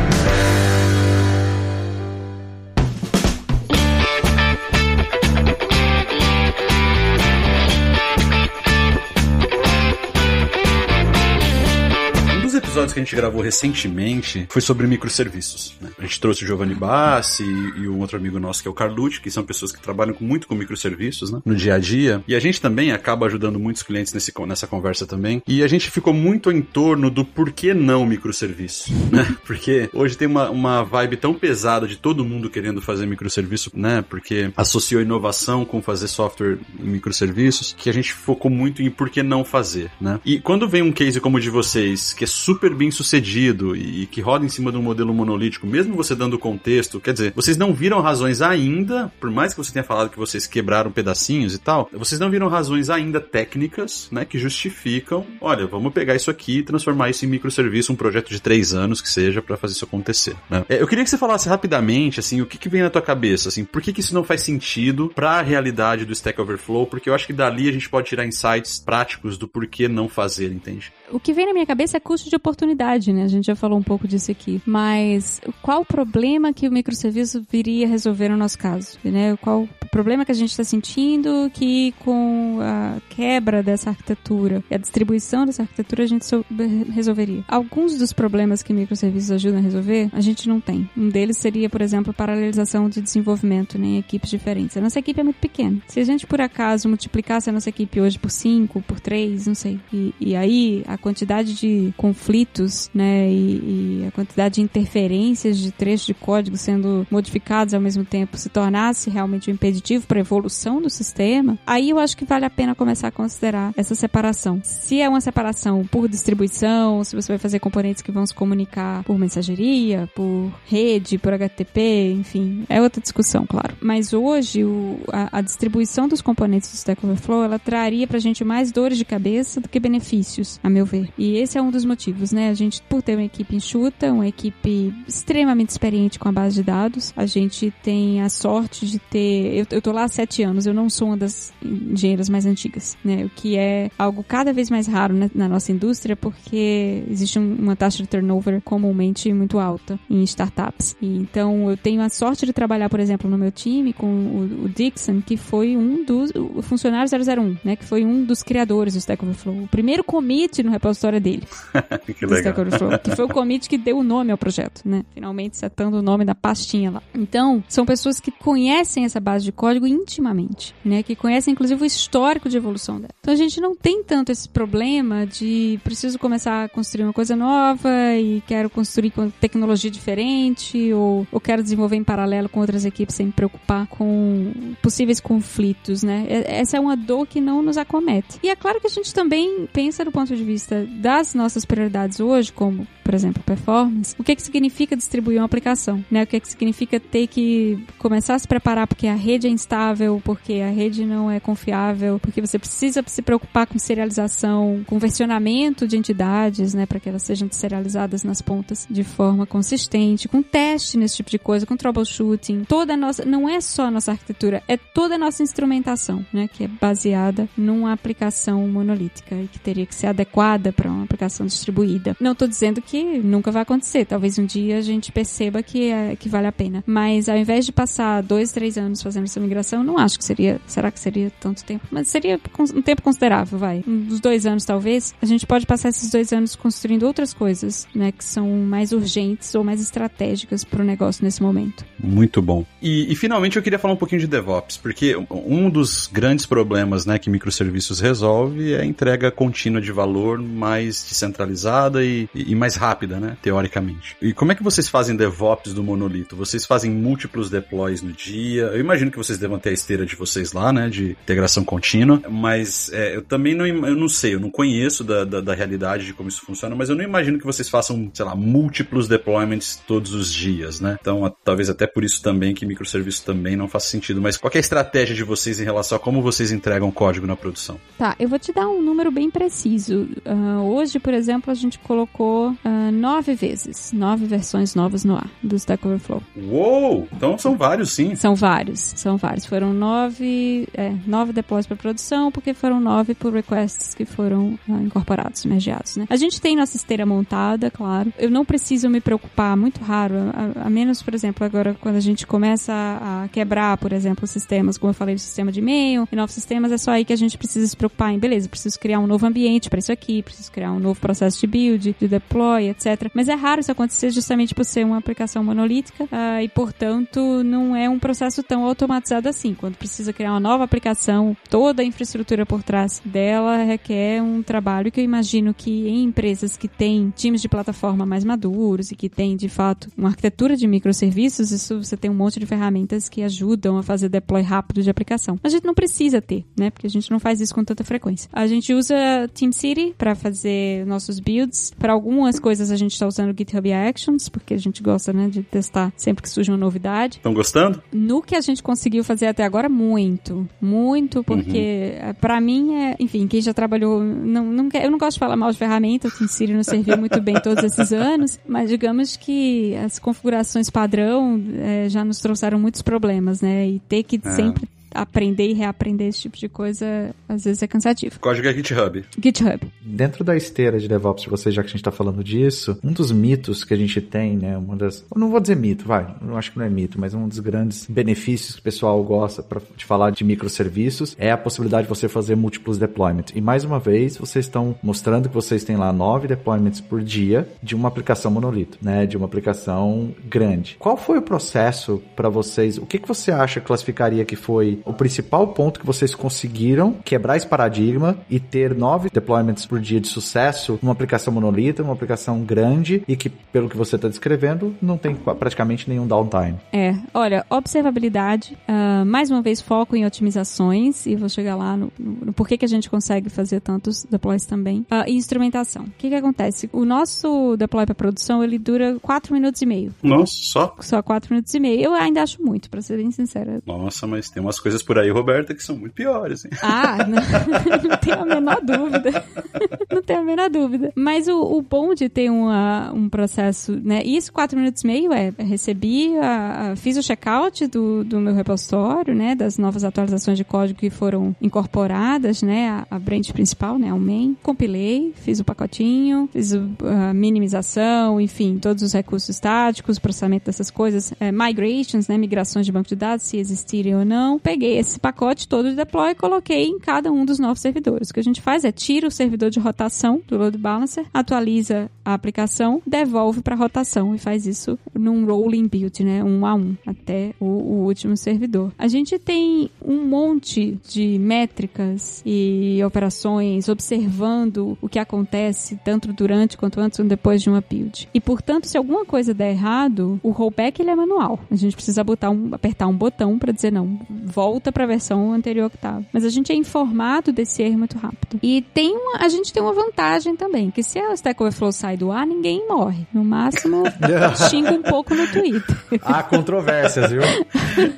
Episódios que a gente gravou recentemente foi sobre microserviços. Né? A gente trouxe o Giovanni Bassi e, e, um outro amigo nosso que é o Carlucci, que são pessoas que trabalham muito com microserviços né? no dia a dia. E a gente também acaba ajudando muitos clientes nesse, nessa conversa também. E a gente ficou muito em torno do porquê não microserviço, *laughs* né? Porque hoje tem uma, uma vibe tão pesada de todo mundo querendo fazer microserviço, né? Porque associou inovação com fazer software em microserviços, que a gente focou muito em por que não fazer, né? E quando vem um case como o de vocês, que é super bem sucedido e, que roda em cima de um modelo monolítico, mesmo você dando contexto, quer dizer, vocês não viram razões ainda, por mais que você tenha falado que vocês quebraram pedacinhos e tal, vocês não viram razões ainda técnicas, né, que justificam, olha, vamos pegar isso aqui e transformar isso em microserviço, um projeto de três anos que seja para fazer isso acontecer, né? É, eu queria que você falasse rapidamente, assim, o que, que vem na tua cabeça, assim, por que, que isso não faz sentido para a realidade do Stack Overflow, porque eu acho que dali a gente pode tirar insights práticos do porquê não fazer, entende? O que vem na minha cabeça é custo de oportunidade, né? A gente já falou um pouco disso aqui. Mas qual o problema que o microserviço viria resolver no nosso caso? Né? Qual o problema que a gente está sentindo que com a quebra dessa arquitetura e a distribuição dessa arquitetura a gente resolveria? Alguns dos problemas que microserviços ajudam a resolver, a gente não tem. Um deles seria, por exemplo, paralelização de desenvolvimento né, em equipes diferentes. A nossa equipe é muito pequena. Se a gente, por acaso, multiplicasse a nossa equipe hoje por 5, por 3, não sei, e, e aí a quantidade de né, e, e, a quantidade de interferências de trechos de código sendo modificados ao mesmo tempo se tornasse realmente um impeditivo para a evolução do sistema, aí eu acho que vale a pena começar a considerar essa separação. Se é uma separação por distribuição, se você vai fazer componentes que vão se comunicar por mensageria, por rede, por HTTP, enfim, é outra discussão, claro. Mas hoje o, a, a, distribuição dos componentes do Stack Overflow ela traria para a gente mais dores de cabeça do que benefícios, a meu ver. E esse é um dos motivos, né? A gente, por ter uma equipe enxuta, uma equipe extremamente experiente com a base de dados, a gente tem a sorte de ter. Eu, eu tô lá há sete anos, eu não sou uma das engenheiras mais antigas, né? O que é algo cada vez mais raro né, na nossa indústria, porque existe um, uma taxa de turnover comumente muito alta em startups. E, então, eu tenho a sorte de trabalhar, por exemplo, no meu time com o, o Dixon, que foi um dos. O funcionário 001, né? Que foi um dos criadores do Stack Overflow. O primeiro commit no repositório dele. *laughs* que legal. Que foi o commit que deu o nome ao projeto, né? Finalmente setando o nome da pastinha lá. Então, são pessoas que conhecem essa base de código intimamente, né? Que conhecem inclusive o histórico de evolução dela. Então a gente não tem tanto esse problema de preciso começar a construir uma coisa nova e quero construir com tecnologia diferente ou, ou quero desenvolver em paralelo com outras equipes sem me preocupar com possíveis conflitos, né? Essa é uma dor que não nos acomete. E é claro que a gente também pensa do ponto de vista das nossas prioridades faz hoje, como por exemplo, performance, o que, que significa distribuir uma aplicação, né? O que, que significa ter que começar a se preparar porque a rede é instável, porque a rede não é confiável, porque você precisa se preocupar com serialização, com versionamento de entidades, né, para que elas sejam serializadas nas pontas de forma consistente, com teste nesse tipo de coisa, com troubleshooting. Toda a nossa, não é só a nossa arquitetura, é toda a nossa instrumentação, né, que é baseada numa aplicação monolítica e que teria que ser adequada para uma aplicação distribuída. Não estou dizendo que que nunca vai acontecer. Talvez um dia a gente perceba que, é, que vale a pena. Mas ao invés de passar dois, três anos fazendo essa migração, não acho que seria. Será que seria tanto tempo? Mas seria um tempo considerável, vai. Uns dois anos, talvez. A gente pode passar esses dois anos construindo outras coisas, né? Que são mais urgentes ou mais estratégicas para o negócio nesse momento. Muito bom. E, e, finalmente eu queria falar um pouquinho de DevOps, porque um dos grandes problemas né, que microserviços resolve é a entrega contínua de valor mais descentralizada e, e mais rápida rápida, né? Teoricamente. E como é que vocês fazem DevOps do monolito? Vocês fazem múltiplos deploys no dia? Eu imagino que vocês devam ter a esteira de vocês lá, né? De integração contínua. Mas é, eu também não, eu não sei, eu não conheço da, da, da, realidade de como isso funciona, mas eu não imagino que vocês façam, sei lá, múltiplos deployments todos os dias, né? Então, a, talvez até por isso também que microserviço também não faça sentido. Mas qual é a estratégia de vocês em relação a como vocês entregam código na produção? Tá, eu vou te dar um número bem preciso. Uh, hoje, por exemplo, a gente colocou uh, nove vezes, nove versões novas no ar do Stack Overflow. Uou! Então são vários, sim. São vários, são vários. Foram nove, é, nove deploys para produção, porque foram nove por requests que foram ah, incorporados, mergeados, né? A gente tem nossa esteira montada, claro. Eu não preciso me preocupar, muito raro, a, a menos, por exemplo, agora quando a gente começa a, a quebrar, por exemplo, sistemas, como eu falei, do sistema de e-mail e novos sistemas, é só aí que a gente precisa se preocupar em, beleza, preciso criar um novo ambiente para isso aqui, preciso criar um novo processo de build, de deploy, etc. Mas é raro isso acontecer justamente por ser uma aplicação monolítica uh, e, portanto, não é um processo tão automatizado assim. Quando precisa criar uma nova aplicação, toda a infraestrutura por trás dela requer um trabalho que eu imagino que em empresas que têm times de plataforma mais maduros e que têm, de fato, uma arquitetura de microserviços, isso você tem um monte de ferramentas que ajudam a fazer deploy rápido de aplicação. A gente não precisa ter, né? Porque a gente não faz isso com tanta frequência. A gente usa TeamCity para fazer nossos builds. Para algumas coisas a gente está usando o GitHub Actions, porque a gente gosta, né, de testar sempre que surge uma novidade. Estão gostando? No que a gente conseguiu fazer até agora, muito. Muito, porque uhum. para mim é, enfim, quem já trabalhou, não, não, eu não gosto de falar mal de ferramenta, o TeamCity não serviu muito bem todos esses anos, mas digamos que as configurações padrão é, já nos trouxeram muitos problemas, né, e ter que é. sempre aprender e reaprender esse tipo de coisa, às vezes é cansativo. Código é GitHub. GitHub. Dentro da esteira de DevOps de vocês, já que a gente está falando disso, um dos mitos que a gente tem, né, uma das, eu não vou dizer mito, vai, eu acho que não é mito, mas um dos grandes benefícios que o pessoal gosta pra, de falar de microserviços é a possibilidade de você fazer múltiplos deployments. E mais uma vez, vocês estão mostrando que vocês têm lá nove deployments por dia de uma aplicação monolito, né, de uma aplicação grande. Qual foi o processo para vocês? O que, que você acha classificaria que foi o principal ponto que vocês conseguiram quebrar esse paradigma e ter nove deployments por dia de sucesso numa aplicação monolita, uma aplicação grande e que, pelo que você está descrevendo, não tem praticamente nenhum downtime. É, olha, observabilidade, uh, mais uma vez foco em otimizações e vou chegar lá no, no, no porquê que a gente consegue fazer tantos deploys também. Uh, e instrumentação. O que que acontece? O nosso deploy para produção, ele dura 4 minutos e meio. Nossa, só? Só 4 minutos e meio. Eu ainda acho muito, para ser bem sincera. Nossa, mas tem umas coisas coisas por aí, Roberta, que são muito piores. Hein? Ah, não, *laughs* não tenho a menor dúvida. *laughs* não tenho a menor dúvida. Mas o, o bom de ter uma, um processo, né? Isso, quatro minutos e meio é, recebi, a, a, fiz o checkout do, do meu repositório, né? Das novas atualizações de código que foram incorporadas, né? A, a branch principal, né? O main. Compilei, fiz o pacotinho, fiz a minimização, enfim, todos os recursos estáticos, processamento dessas coisas, é, migrations, né? Migrações de banco de dados, se existirem ou não. Peguei peguei esse pacote todo de deploy e coloquei em cada um dos novos servidores. O que a gente faz é tira o servidor de rotação do load balancer, atualiza a aplicação, devolve para rotação e faz isso num rolling build, né, um a um, até o, o último servidor. A gente tem um monte de métricas e operações observando o que acontece tanto durante quanto antes ou depois de uma build. E portanto, se alguma coisa der errado, o rollback ele é manual. A gente precisa botar um, apertar um botão para dizer não, volta volta para a versão anterior que estava. Mas a gente é informado desse erro muito rápido. E tem uma, a gente tem uma vantagem também, que se o Stack Overflow sai do ar, ninguém morre. No máximo, *laughs* xinga um pouco no Twitter. Há controvérsias, viu?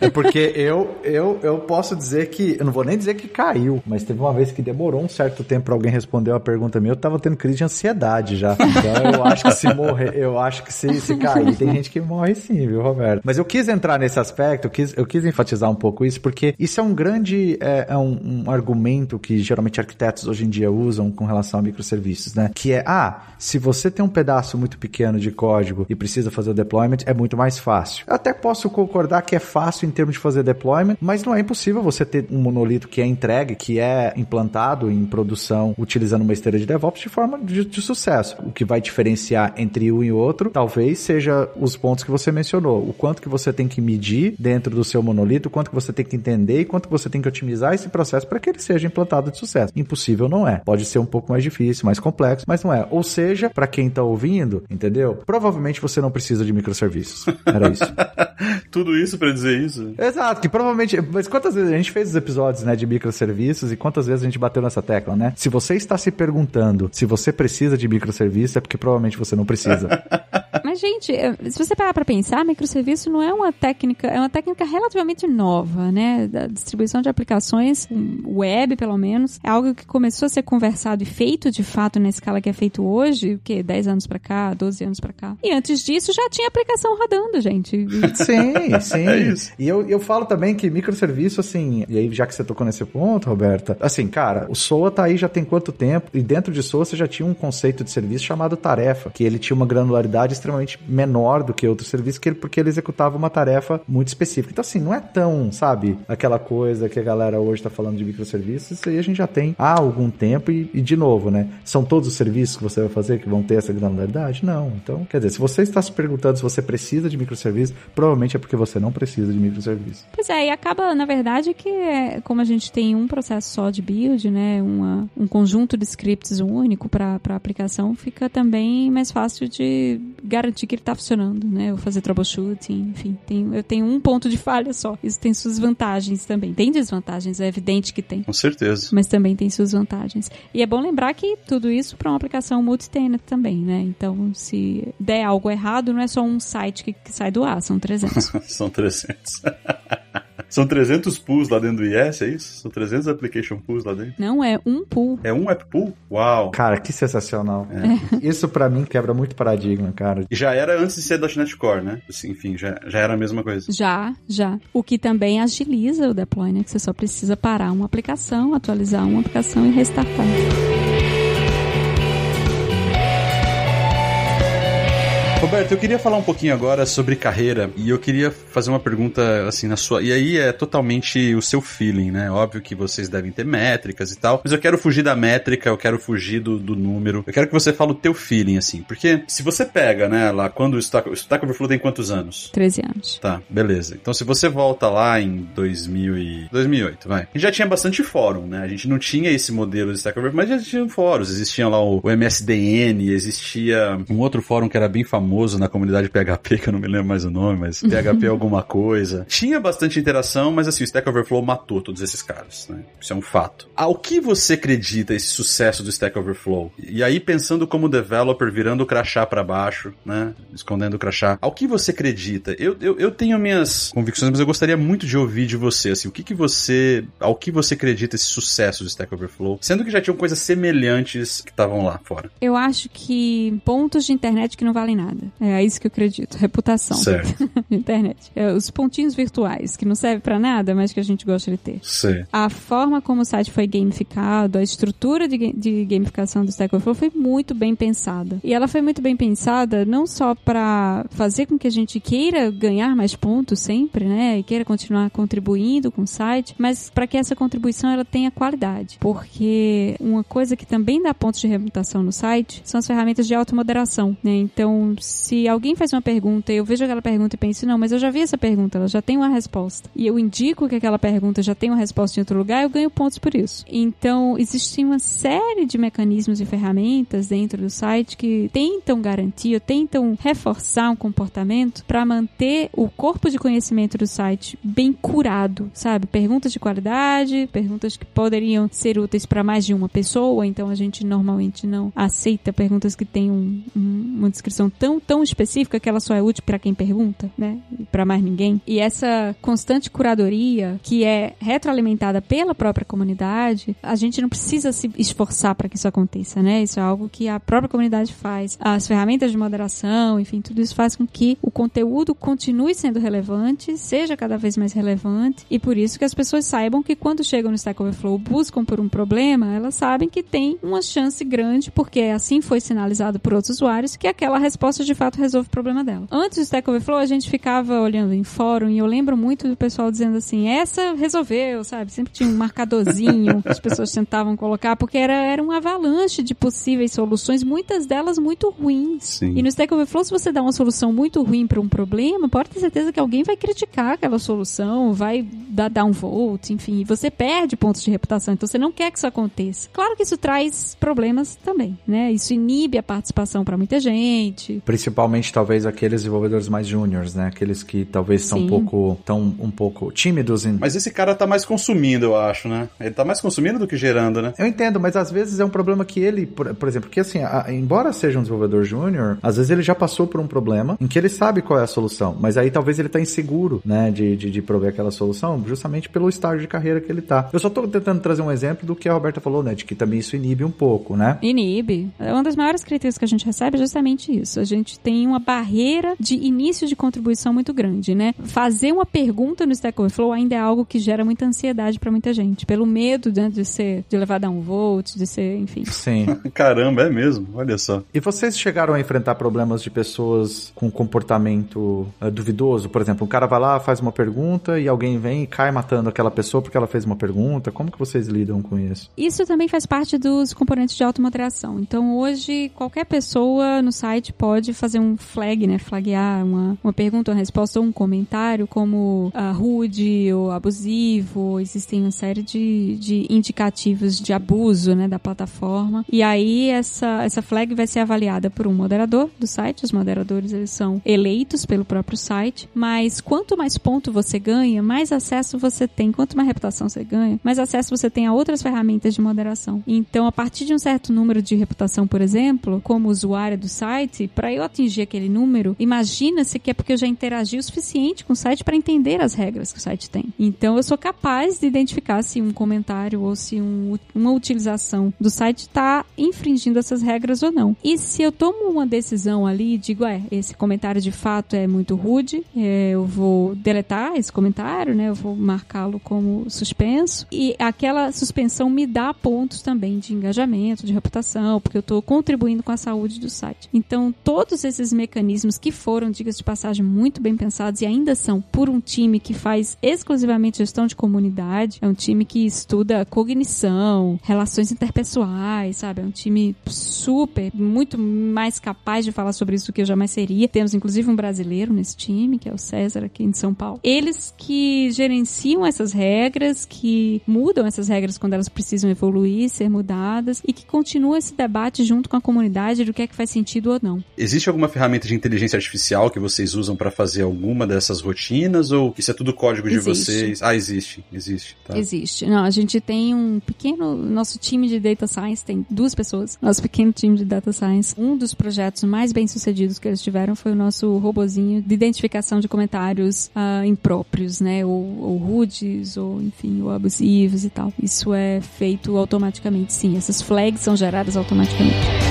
É porque eu, eu, eu posso dizer que, eu não vou nem dizer que caiu, mas teve uma vez que demorou um certo tempo para alguém responder uma pergunta minha, eu tava tendo crise de ansiedade já. Então eu acho que se morrer, eu acho que se, se cair, tem gente que morre sim, viu, Roberto? Mas eu quis entrar nesse aspecto, eu quis, eu quis enfatizar um pouco isso, porque isso é um grande, é, é um, um argumento que geralmente arquitetos hoje em dia usam com relação a microserviços, né? Que é, ah, se você tem um pedaço muito pequeno de código e precisa fazer o deployment, é muito mais fácil. Eu até posso concordar que é fácil em termos de fazer deployment, mas não é impossível você ter um monolito que é entregue, que é implantado em produção utilizando uma esteira de DevOps de forma de, de sucesso. O que vai diferenciar entre um e outro, talvez seja os pontos que você mencionou. O quanto que você tem que medir dentro do seu monolito, o quanto que você tem que entender e quanto você tem que otimizar esse processo para que ele seja implantado de sucesso. Impossível não é. Pode ser um pouco mais difícil, mais complexo, mas não é. Ou seja, para quem está ouvindo, entendeu? Provavelmente você não precisa de microserviços. Era isso. *laughs* Tudo isso para dizer isso? Exato, que provavelmente. Mas quantas vezes a gente fez os episódios, né, de microserviços e quantas vezes a gente bateu nessa tecla, né? Se você está se perguntando se você precisa de microserviço, é porque provavelmente você não precisa. *laughs* Mas, gente, se você parar para pensar, microserviço não é uma técnica, é uma técnica relativamente nova, né? Da distribuição de aplicações web, pelo menos, é algo que começou a ser conversado e feito de fato na escala que é feito hoje, o que 10 anos para cá, 12 anos para cá. E antes disso já tinha aplicação rodando, gente. *laughs* Sim, sim. É e eu, eu falo também que microserviço, assim, e aí já que você tocou nesse ponto, Roberta, assim, cara, o SOA tá aí já tem quanto tempo? E dentro de SOA você já tinha um conceito de serviço chamado tarefa, que ele tinha uma granularidade extremamente menor do que outros serviços, que ele, porque ele executava uma tarefa muito específica. Então, assim, não é tão, sabe, aquela coisa que a galera hoje tá falando de microserviços, isso aí a gente já tem há algum tempo e, e de novo, né? São todos os serviços que você vai fazer que vão ter essa granularidade? Não. Então, quer dizer, se você está se perguntando se você precisa de microserviços, provavelmente é porque você não precisa de microserviços. Pois é, e acaba, na verdade, que é, como a gente tem um processo só de build, né, uma, um conjunto de scripts único para a aplicação, fica também mais fácil de garantir que ele está funcionando, né, ou fazer troubleshooting, enfim. Tem, eu tenho um ponto de falha só. Isso tem suas vantagens também. Tem desvantagens, é evidente que tem. Com certeza. Mas também tem suas vantagens. E é bom lembrar que tudo isso para uma aplicação multi-tenant também, né? Então, se der algo errado, não é só um site que, que sai do ar, são 300. *laughs* são 300. *laughs* São 300 pools lá dentro do IS, é isso? São 300 application pools lá dentro? Não, é um pool. É um app pool? Uau! Cara, que sensacional. É. *laughs* Isso para mim quebra muito paradigma, cara. E já era antes de ser .NET Core, né? Assim, enfim, já, já era a mesma coisa. Já, já. O que também agiliza o deploy, né? Que você só precisa parar uma aplicação, atualizar uma aplicação e restartar. Roberto, eu queria falar um pouquinho agora sobre carreira e eu queria fazer uma pergunta assim na sua. E aí é totalmente o seu feeling, né? Óbvio que vocês devem ter métricas e tal, mas eu quero fugir da métrica, eu quero fugir do, do número. Eu quero que você fale o teu feeling, assim. Porque se você pega, né, lá quando o Stack, o Stack Overflow tem quantos anos? 13 anos. Tá, beleza. Então se você volta lá em 2000 e... 2008, vai. A gente já tinha bastante fórum, né? A gente não tinha esse modelo de Stack Overflow, mas já tinha fóruns. Existia lá o, o MSDN, existia um outro fórum que era bem famoso famoso na comunidade PHP, que eu não me lembro mais o nome, mas PHP alguma coisa. *laughs* Tinha bastante interação, mas assim, o Stack Overflow matou todos esses caras, né? Isso é um fato. Ao que você acredita esse sucesso do Stack Overflow? E aí, pensando como developer, virando o crachá para baixo, né? Escondendo o crachá. Ao que você acredita? Eu, eu, eu tenho minhas convicções, mas eu gostaria muito de ouvir de você, assim, o que que você, ao que você acredita esse sucesso do Stack Overflow? Sendo que já tinham coisas semelhantes que estavam lá fora. Eu acho que pontos de internet que não valem nada. É isso que eu acredito. Reputação. Certo. *laughs* internet. É, os pontinhos virtuais, que não servem para nada, mas que a gente gosta de ter. Sim. A forma como o site foi gamificado, a estrutura de, de gamificação do Stack Overflow foi muito bem pensada. E ela foi muito bem pensada não só para fazer com que a gente queira ganhar mais pontos sempre, né? E queira continuar contribuindo com o site, mas para que essa contribuição ela tenha qualidade. Porque uma coisa que também dá pontos de reputação no site são as ferramentas de automoderação, né? Então, Se alguém faz uma pergunta e eu vejo aquela pergunta e penso, não, mas eu já vi essa pergunta, ela já tem uma resposta. E eu indico que aquela pergunta já tem uma resposta em outro lugar, eu ganho pontos por isso. Então, existe uma série de mecanismos e ferramentas dentro do site que tentam garantir, tentam reforçar um comportamento para manter o corpo de conhecimento do site bem curado, sabe? Perguntas de qualidade, perguntas que poderiam ser úteis para mais de uma pessoa, então a gente normalmente não aceita perguntas que têm um, um, uma descrição tão, tão específica que ela só é útil para quem pergunta, né? Para mais ninguém. E essa constante curadoria, que é retroalimentada pela própria comunidade, a gente não precisa se esforçar para que isso aconteça, né? Isso é algo que a própria comunidade faz. As ferramentas de moderação, enfim, tudo isso faz com que o conteúdo continue sendo relevante, seja cada vez mais relevante, e por isso que as pessoas saibam que quando chegam no Stack Overflow buscam por um problema, elas sabem que tem uma chance grande, porque assim foi sinalizado por outros usuários, que aquela resposta de fato resolve o problema dela. Antes do Stack Overflow, a gente ficava olhando em fórum e eu lembro muito do pessoal dizendo assim: essa resolveu, sabe? Sempre tinha um marcadorzinho que as pessoas tentavam colocar, porque era, era um avalanche de possíveis soluções, muitas delas muito ruins. Sim. E no Stack Overflow, se você dá uma solução muito ruim para um problema, pode ter certeza que alguém vai criticar aquela solução, vai dar downvote, enfim, e você perde pontos de reputação. Então você não quer que isso aconteça. Claro que isso traz problemas também, né? Isso inibe a participação para muita gente. Principalmente, talvez, aqueles desenvolvedores mais júniores, né? Aqueles que talvez são um pouco, tão um pouco tímidos. Em... Mas esse cara tá mais consumindo, eu acho, né? Ele tá mais consumindo do que gerando, né? Eu entendo, mas às vezes é um problema que ele, por, por exemplo, que assim, a- embora seja um desenvolvedor júnior, às vezes ele já passou por um problema em que ele sabe qual é a solução, mas aí talvez ele tá inseguro, né, de, de, de prover aquela solução, justamente pelo estágio de carreira que ele tá. Eu só tô tentando trazer um exemplo do que a Roberta falou, né, de que também isso inibe um pouco, né? Inibe. É Uma das maiores críticas que a gente recebe é justamente isso. A gente tem uma barreira de início de contribuição muito grande, né? Fazer uma pergunta no Stack Overflow ainda é algo que gera muita ansiedade para muita gente, pelo medo né, de ser, de levar downvote, de ser, enfim. Sim. *laughs* Caramba, é mesmo. Olha só. E vocês chegaram a enfrentar problemas de pessoas com comportamento eh, duvidoso? Por exemplo, um cara vai lá, faz uma pergunta e alguém vem e cai matando aquela pessoa porque ela fez uma pergunta. Como que vocês lidam com isso? Isso também faz parte dos componentes de automoderação. Então, hoje, qualquer pessoa no site pode fazer um flag, né? Flaguear uma, uma pergunta, uma resposta ou um comentário como ah, rude ou abusivo. Existem uma série de, de indicativos de abuso, né? Da plataforma. E aí, essa, essa flag vai ser avaliada por um moderador do site. Os moderadores, eles são eleitos pelo próprio site. Mas quanto mais ponto você ganha, mais acesso você tem. Quanto mais reputação você ganha, mais acesso você tem a outras ferramentas de moderação. Então, a partir de um certo número de reputação, por exemplo, como usuário do site, para eu atingir aquele número, imagina-se que é porque eu já interagi o suficiente com o site para entender as regras que o site tem. Então, eu sou capaz de identificar se um comentário ou se um- uma utilização do site está infringindo essas regras ou não. E se eu tomo uma decisão ali e digo, é, esse comentário de fato é muito rude, é, eu vou deletar esse comentário, né? Eu vou marcá-lo como suspenso. E aquela suspensão me dá pontos também de engajamento, de reputação, porque eu estou contribuindo com a saúde do site. Então, todos esses mecanismos que foram, diga-se de passagem, muito bem pensados e ainda são por um time que faz exclusivamente gestão de comunidade, é um time que estuda cognição, relações interpessoais, sabe? É um time super, muito mais capaz de falar sobre isso do que eu jamais seria. Temos inclusive um brasileiro nesse time, que é o César aqui em São Paulo. Eles que gerenciam essas regras, que mudam essas regras quando elas precisam evoluir, ser mudadas e que continuam esse debate junto com a comunidade do que é que faz sentido ou não. Existe alguma ferramenta de inteligência artificial que vocês usam pra fazer alguma dessas rotinas ou isso é tudo código de Existe. vocês? Ah, existe, existe. Tá. Existe. Não, a gente tem um pequeno. Nosso time de Data Science tem duas pessoas. Nosso pequeno time de Data Science. Um dos projetos mais bem sucedidos que eles tiveram foi o nosso robozinho de identificação de comentários ah, impróprios, né? Ou, ou rudes, ou enfim, ou abusivos e tal. Isso é feito automaticamente, sim. Essas flags são geradas automaticamente.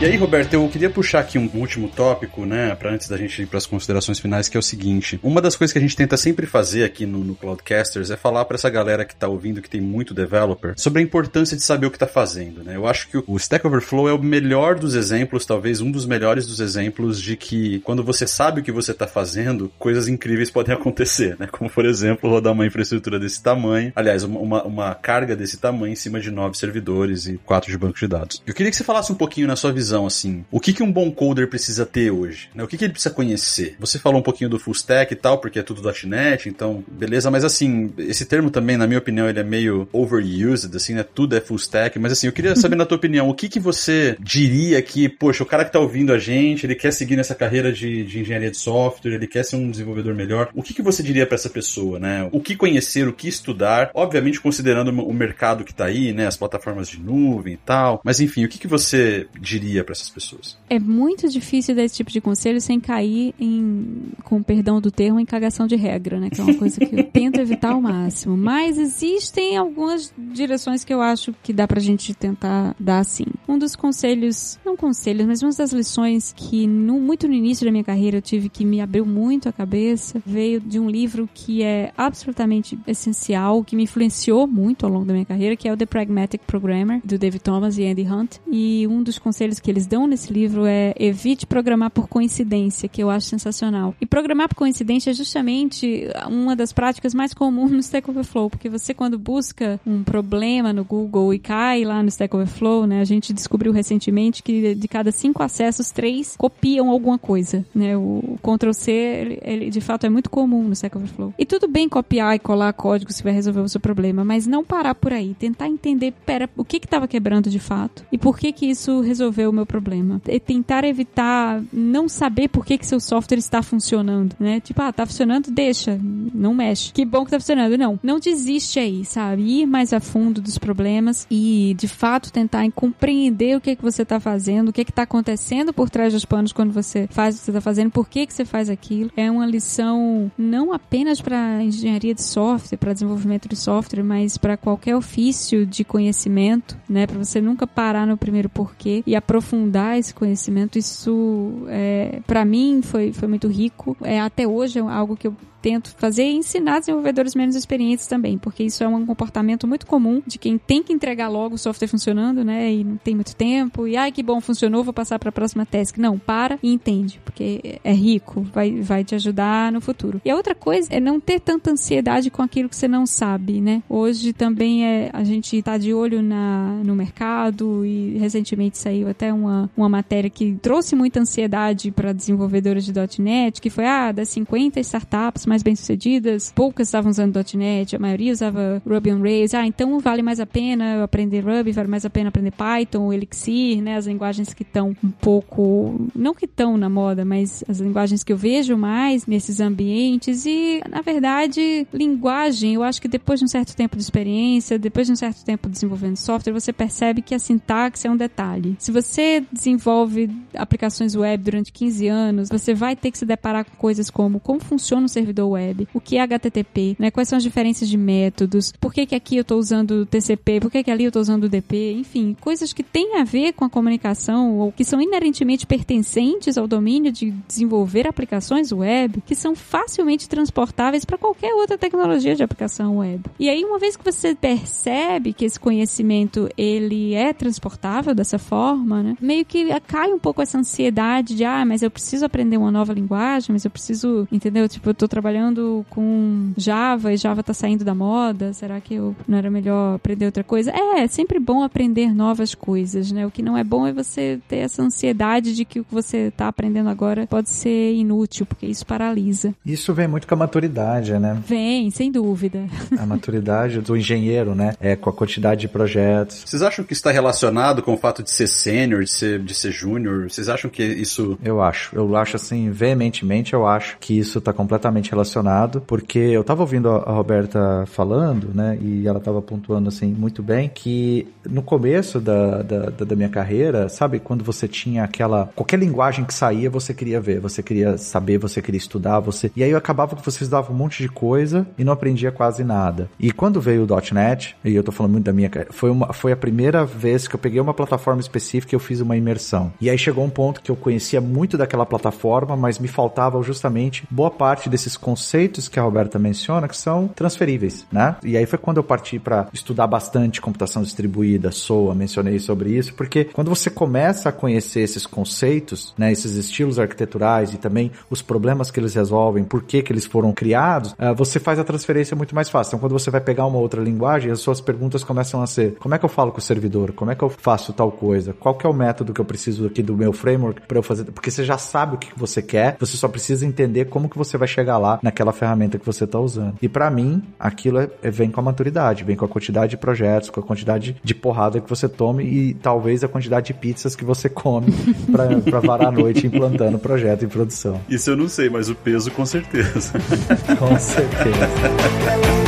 E aí, Roberto, eu queria puxar aqui um último tópico, né, para antes da gente ir para as considerações finais, que é o seguinte: uma das coisas que a gente tenta sempre fazer aqui no, no Cloudcasters é falar para essa galera que tá ouvindo, que tem muito developer, sobre a importância de saber o que tá fazendo, né? Eu acho que o Stack Overflow é o melhor dos exemplos, talvez um dos melhores dos exemplos de que quando você sabe o que você tá fazendo, coisas incríveis podem *laughs* acontecer, né? Como por exemplo, rodar uma infraestrutura desse tamanho, aliás, uma, uma carga desse tamanho em cima de nove servidores e quatro de banco de dados. Eu queria que você falasse um pouquinho na sua visão visão, assim, o que, que um bom coder precisa ter hoje? Né? O que, que ele precisa conhecer? Você falou um pouquinho do full stack e tal, porque é tudo .NET, então, beleza, mas assim, esse termo também, na minha opinião, ele é meio overused, assim, né? Tudo é full stack, mas assim, eu queria saber na tua opinião, o que que você diria que, poxa, o cara que tá ouvindo a gente, ele quer seguir nessa carreira de, de engenharia de software, ele quer ser um desenvolvedor melhor, o que que você diria para essa pessoa, né? O que conhecer, o que estudar, obviamente considerando o mercado que tá aí, né? As plataformas de nuvem e tal, mas enfim, o que que você diria para essas pessoas? É muito difícil dar esse tipo de conselho sem cair em, com perdão do termo, em cagação de regra, né? Que é uma coisa que eu tento evitar ao máximo. Mas existem algumas direções que eu acho que dá pra gente tentar dar assim. Um dos conselhos, não conselhos, mas uma das lições que no, muito no início da minha carreira eu tive que me abriu muito a cabeça, veio de um livro que é absolutamente essencial, que me influenciou muito ao longo da minha carreira, que é o The Pragmatic Programmer, do David Thomas e Andy Hunt. E um dos conselhos que eles dão nesse livro é evite programar por coincidência, que eu acho sensacional. E programar por coincidência é justamente uma das práticas mais comuns no Stack Overflow, porque você quando busca um problema no Google e cai lá no Stack Overflow, né, a gente descobriu recentemente que de cada cinco acessos, três copiam alguma coisa, né, o Ctrl C, ele, ele de fato é muito comum no Stack Overflow. E tudo bem copiar e colar código se vai resolver o seu problema, mas não parar por aí, tentar entender, pera, o que que estava quebrando de fato e por que que isso resolveu meu problema. É tentar evitar não saber por que, que seu software está funcionando, né? Tipo, ah, tá funcionando, deixa, não mexe. Que bom que tá funcionando. Não, não desiste aí, sabe? Ir mais a fundo dos problemas e, de fato, tentar compreender o que que você tá fazendo, o que que tá acontecendo por trás dos panos quando você faz o que você tá fazendo, por que que você faz aquilo. É uma lição não apenas para engenharia de software, para desenvolvimento de software, mas para qualquer ofício de conhecimento, né? Para você nunca parar no primeiro porquê e aprofundar aprofundar esse conhecimento, isso é, para mim foi, foi muito rico. É, até hoje é algo que eu tento fazer e ensinar desenvolvedores menos experientes também, porque isso é um comportamento muito comum de quem tem que entregar logo o software funcionando, né, e não tem muito tempo, e ai que bom, funcionou, vou passar para a próxima task. Não, para e entende, porque é rico, vai, vai te ajudar no futuro. E a outra coisa é não ter tanta ansiedade com aquilo que você não sabe, né? Hoje também é, a gente tá de olho na, no mercado e recentemente saiu até uma, uma matéria que trouxe muita ansiedade para desenvolvedores de .NET, que foi, ah, das 50 startups mais bem-sucedidas, poucas estavam usando .NET, a maioria usava Ruby on Rails. Ah, então vale mais a pena aprender Ruby, vale mais a pena aprender Python, Elixir, né? As linguagens que estão um pouco, não que estão na moda, mas as linguagens que eu vejo mais nesses ambientes e, na verdade, linguagem, eu acho que depois de um certo tempo de experiência, depois de um certo tempo desenvolvendo software, você percebe que a sintaxe é um detalhe. Se você desenvolve aplicações web durante 15 anos, você vai ter que se deparar com coisas como como funciona o servidor servidor web, o que é HTTP, né? Quais são as diferenças de métodos, por que, que aqui eu estou usando TCP, por que, que ali eu estou usando o DP, enfim, coisas que têm a ver com a comunicação ou que são inerentemente pertencentes ao domínio de desenvolver aplicações web, que são facilmente transportáveis para qualquer outra tecnologia de aplicação web. E aí, uma vez que você percebe que esse conhecimento ele é transportável dessa forma, né? Meio que cai um pouco essa ansiedade de, ah, mas eu preciso aprender uma nova linguagem, mas eu preciso, entendeu? Tipo, eu tô trabalhando trabalhando com Java e Java tá saindo da moda, será que eu não era melhor aprender outra coisa? É, é sempre bom aprender novas coisas, né? O que não é bom é você ter essa ansiedade de que o que você tá aprendendo agora pode ser inútil, porque isso paralisa. Isso vem muito com a maturidade, né? Vem, sem dúvida. A maturidade do engenheiro, né? É com a quantidade de projetos. Vocês acham que está relacionado com o fato de ser sênior, de ser, de ser júnior? Vocês acham que isso... Eu acho. Eu acho assim, veementemente, eu acho que isso está completamente relacionado relacionado, porque eu tava ouvindo a Roberta falando, né, e ela tava pontuando assim muito bem, que no começo da, da, da minha carreira, sabe, quando você tinha aquela. qualquer linguagem que saía, você queria ver, você queria saber, você queria estudar, você. E aí acabava que você estudava um monte de coisa e não aprendia quase nada. E quando veio o .NET, e eu tô falando muito da minha foi, uma, foi a primeira vez que eu peguei uma plataforma específica e eu fiz uma imersão. E aí chegou um ponto que eu conhecia muito daquela plataforma, mas me faltava justamente boa parte desses conceitos que a Roberta menciona que são transferíveis, né? E aí foi quando eu parti para estudar bastante computação distribuída, SOA, mencionei sobre isso, porque quando você começa a conhecer esses conceitos, né, esses estilos arquiteturais e também os problemas que eles resolvem, por que que eles foram criados, uh, você faz a transferência muito mais fácil. Então, quando você vai pegar uma outra linguagem, as suas perguntas começam a ser: como é que eu falo com o servidor? Como é que eu faço tal coisa? Qual que é o método que eu preciso aqui do meu framework para eu fazer? Porque você já sabe o que você quer, você só precisa entender como que você vai chegar lá naquela ferramenta que você está usando. E para mim, aquilo é, é, vem com a maturidade, vem com a quantidade de projetos, com a quantidade de porrada que você tome e talvez a quantidade de pizzas que você come *laughs* para varar a noite implantando o projeto em produção. Isso eu não sei, mas o peso com certeza. *laughs* com certeza.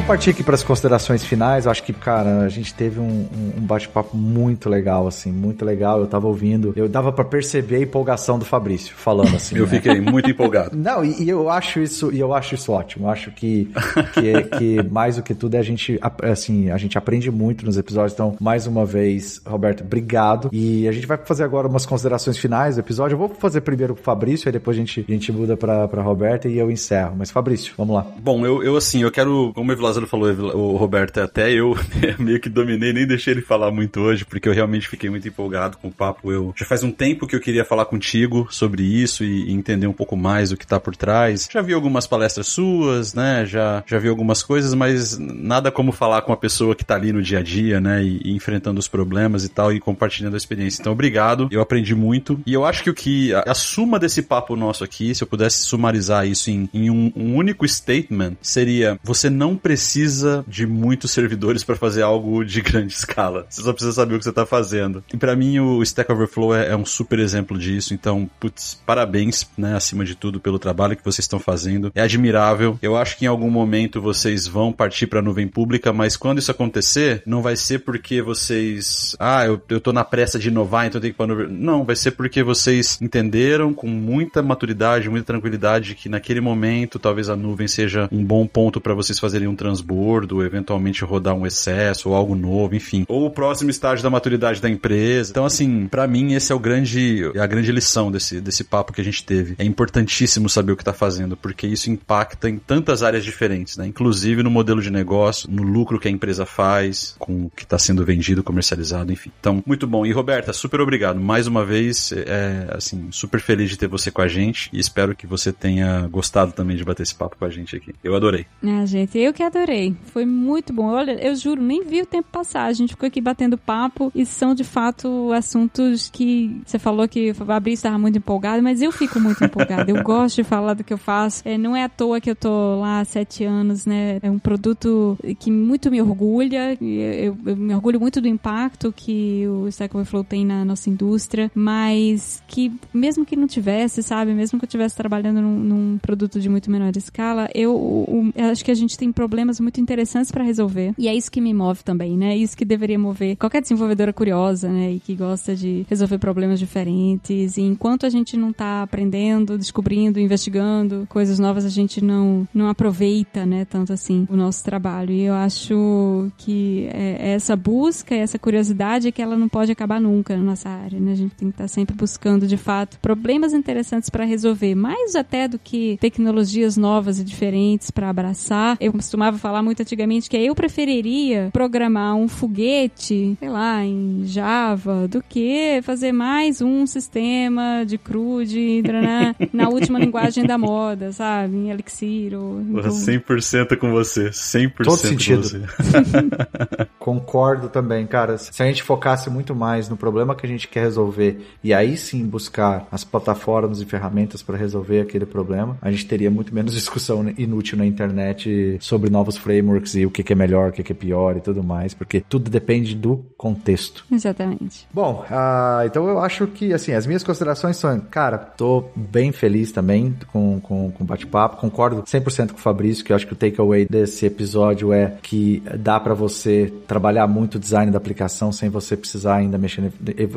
Vamos partir aqui para as considerações finais. Eu acho que, cara, a gente teve um, um bate-papo muito legal, assim, muito legal. Eu tava ouvindo, eu dava para perceber a empolgação do Fabrício falando assim. *laughs* eu né? fiquei muito *laughs* empolgado. Não, e, e, eu acho isso, e eu acho isso ótimo. Eu acho que, que, que mais do que tudo é a gente, assim, a gente aprende muito nos episódios. Então, mais uma vez, Roberto, obrigado. E a gente vai fazer agora umas considerações finais do episódio. Eu vou fazer primeiro pro Fabrício, aí depois a gente, a gente muda para Roberta e eu encerro. Mas Fabrício, vamos lá. Bom, eu, eu assim, eu quero, como Lázaro falou, o Roberto, até eu *laughs* meio que dominei, nem deixei ele falar muito hoje, porque eu realmente fiquei muito empolgado com o papo. Eu já faz um tempo que eu queria falar contigo sobre isso e, entender um pouco mais do que tá por trás. Já vi algumas palestras suas, né? Já, já vi algumas coisas, mas nada como falar com a pessoa que tá ali no dia a dia, né? E, e enfrentando os problemas e tal, e compartilhando a experiência. Então, obrigado. Eu aprendi muito. E eu acho que o que. A, a suma desse papo nosso aqui, se eu pudesse sumarizar isso em, em um, um único statement, seria: você não precisa precisa de muitos servidores para fazer algo de *laughs* grande escala. Você só precisa saber o que você está fazendo. E para mim o Stack Overflow é, é, um super exemplo disso. Então, putz, parabéns, né, acima de tudo pelo trabalho que vocês estão fazendo. É admirável. Eu acho que em algum momento vocês vão partir para a nuvem pública, mas quando isso acontecer, não vai ser porque vocês, ah, eu, eu tô na pressa de inovar, então eu tenho que ir para nuvem. Não, vai ser porque vocês entenderam com muita maturidade, muita tranquilidade que naquele momento talvez a nuvem seja um bom ponto para vocês fazerem um transbordo eventualmente rodar um excesso ou algo novo, enfim. Ou o próximo estágio da maturidade da empresa. Então, assim, para mim, esse é o grande, a grande lição desse, desse papo que a gente teve. É importantíssimo saber o que tá fazendo, porque isso impacta em tantas áreas diferentes, né? Inclusive no modelo de negócio, no lucro que a empresa faz, com o que está sendo vendido, comercializado, enfim. Então, muito bom. E Roberta, super obrigado. Mais uma vez, é, assim, super feliz de ter você com a gente e espero que você tenha gostado também de bater esse papo com a gente aqui. Eu adorei. Ah, gente, eu que adorei. Foi muito bom. Olha, eu juro, nem vi o tempo passar. A gente ficou aqui batendo papo e são de fato assuntos que você falou que o Fabrício estava muito empolgado, mas eu fico muito empolgada. Eu *laughs* gosto de falar do que eu faço. É, não é à toa que eu tô lá há sete anos, né? É um produto que muito me orgulha. Eu, eu me orgulho muito do impacto que o Stack Overflow tem na nossa indústria, mas que mesmo que não tivesse, sabe? Mesmo que eu estivesse trabalhando num, num, produto de muito menor escala, eu, eu acho que a gente tem problemas muito interessantes para resolver. E é isso que me move também, né? É isso que deveria mover qualquer desenvolvedora curiosa, né? E que gosta de resolver problemas diferentes. E enquanto a gente não tá aprendendo, descobrindo, investigando coisas novas, a gente não, não aproveita, né? Tanto assim o nosso trabalho. E eu acho que é, é essa busca, essa curiosidade é que ela não pode acabar nunca na nossa área, né? A gente tem que estar tá sempre buscando, de fato, problemas interessantes para resolver, mais até do que tecnologias novas e diferentes para abraçar. Eu costumava falar muito antigamente, que eu preferiria programar um foguete, sei lá, em Java, do que fazer mais um sistema de CRUD *laughs* na última linguagem da moda, sabe? Em Elixir ou... Então... 100% com você, 100% Todo sentido. com você. *laughs* Concordo também, cara. Se a gente focasse muito mais no problema que a gente quer resolver e aí sim buscar as plataformas e ferramentas para resolver aquele problema, a gente teria muito menos discussão inútil na internet sobre novos frameworks e o que, que é melhor, o que, que é pior e tudo mais, porque tudo depende do contexto. Exatamente. Bom, uh, então eu acho que, assim, as minhas considerações são, cara, tô bem feliz também com, com, com o bate-papo, concordo 100% com o Fabrício, que eu acho que o takeaway desse episódio é que dá para você trabalhar muito o design da aplicação sem você precisar ainda mexer,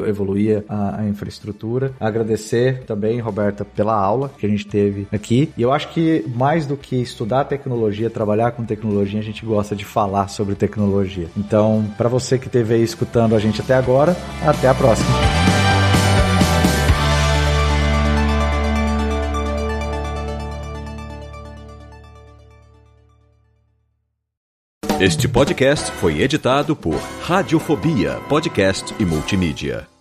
evoluir a, a infraestrutura. Agradecer também, Roberta, pela aula que a gente teve aqui. E eu acho que mais do que estudar tecnologia, trabalhar com tecnologia, a gente gosta de falar sobre tecnologia. Então, para você que esteve aí escutando a gente até agora, até a próxima. Este podcast foi editado por Radiofobia, podcast e multimídia.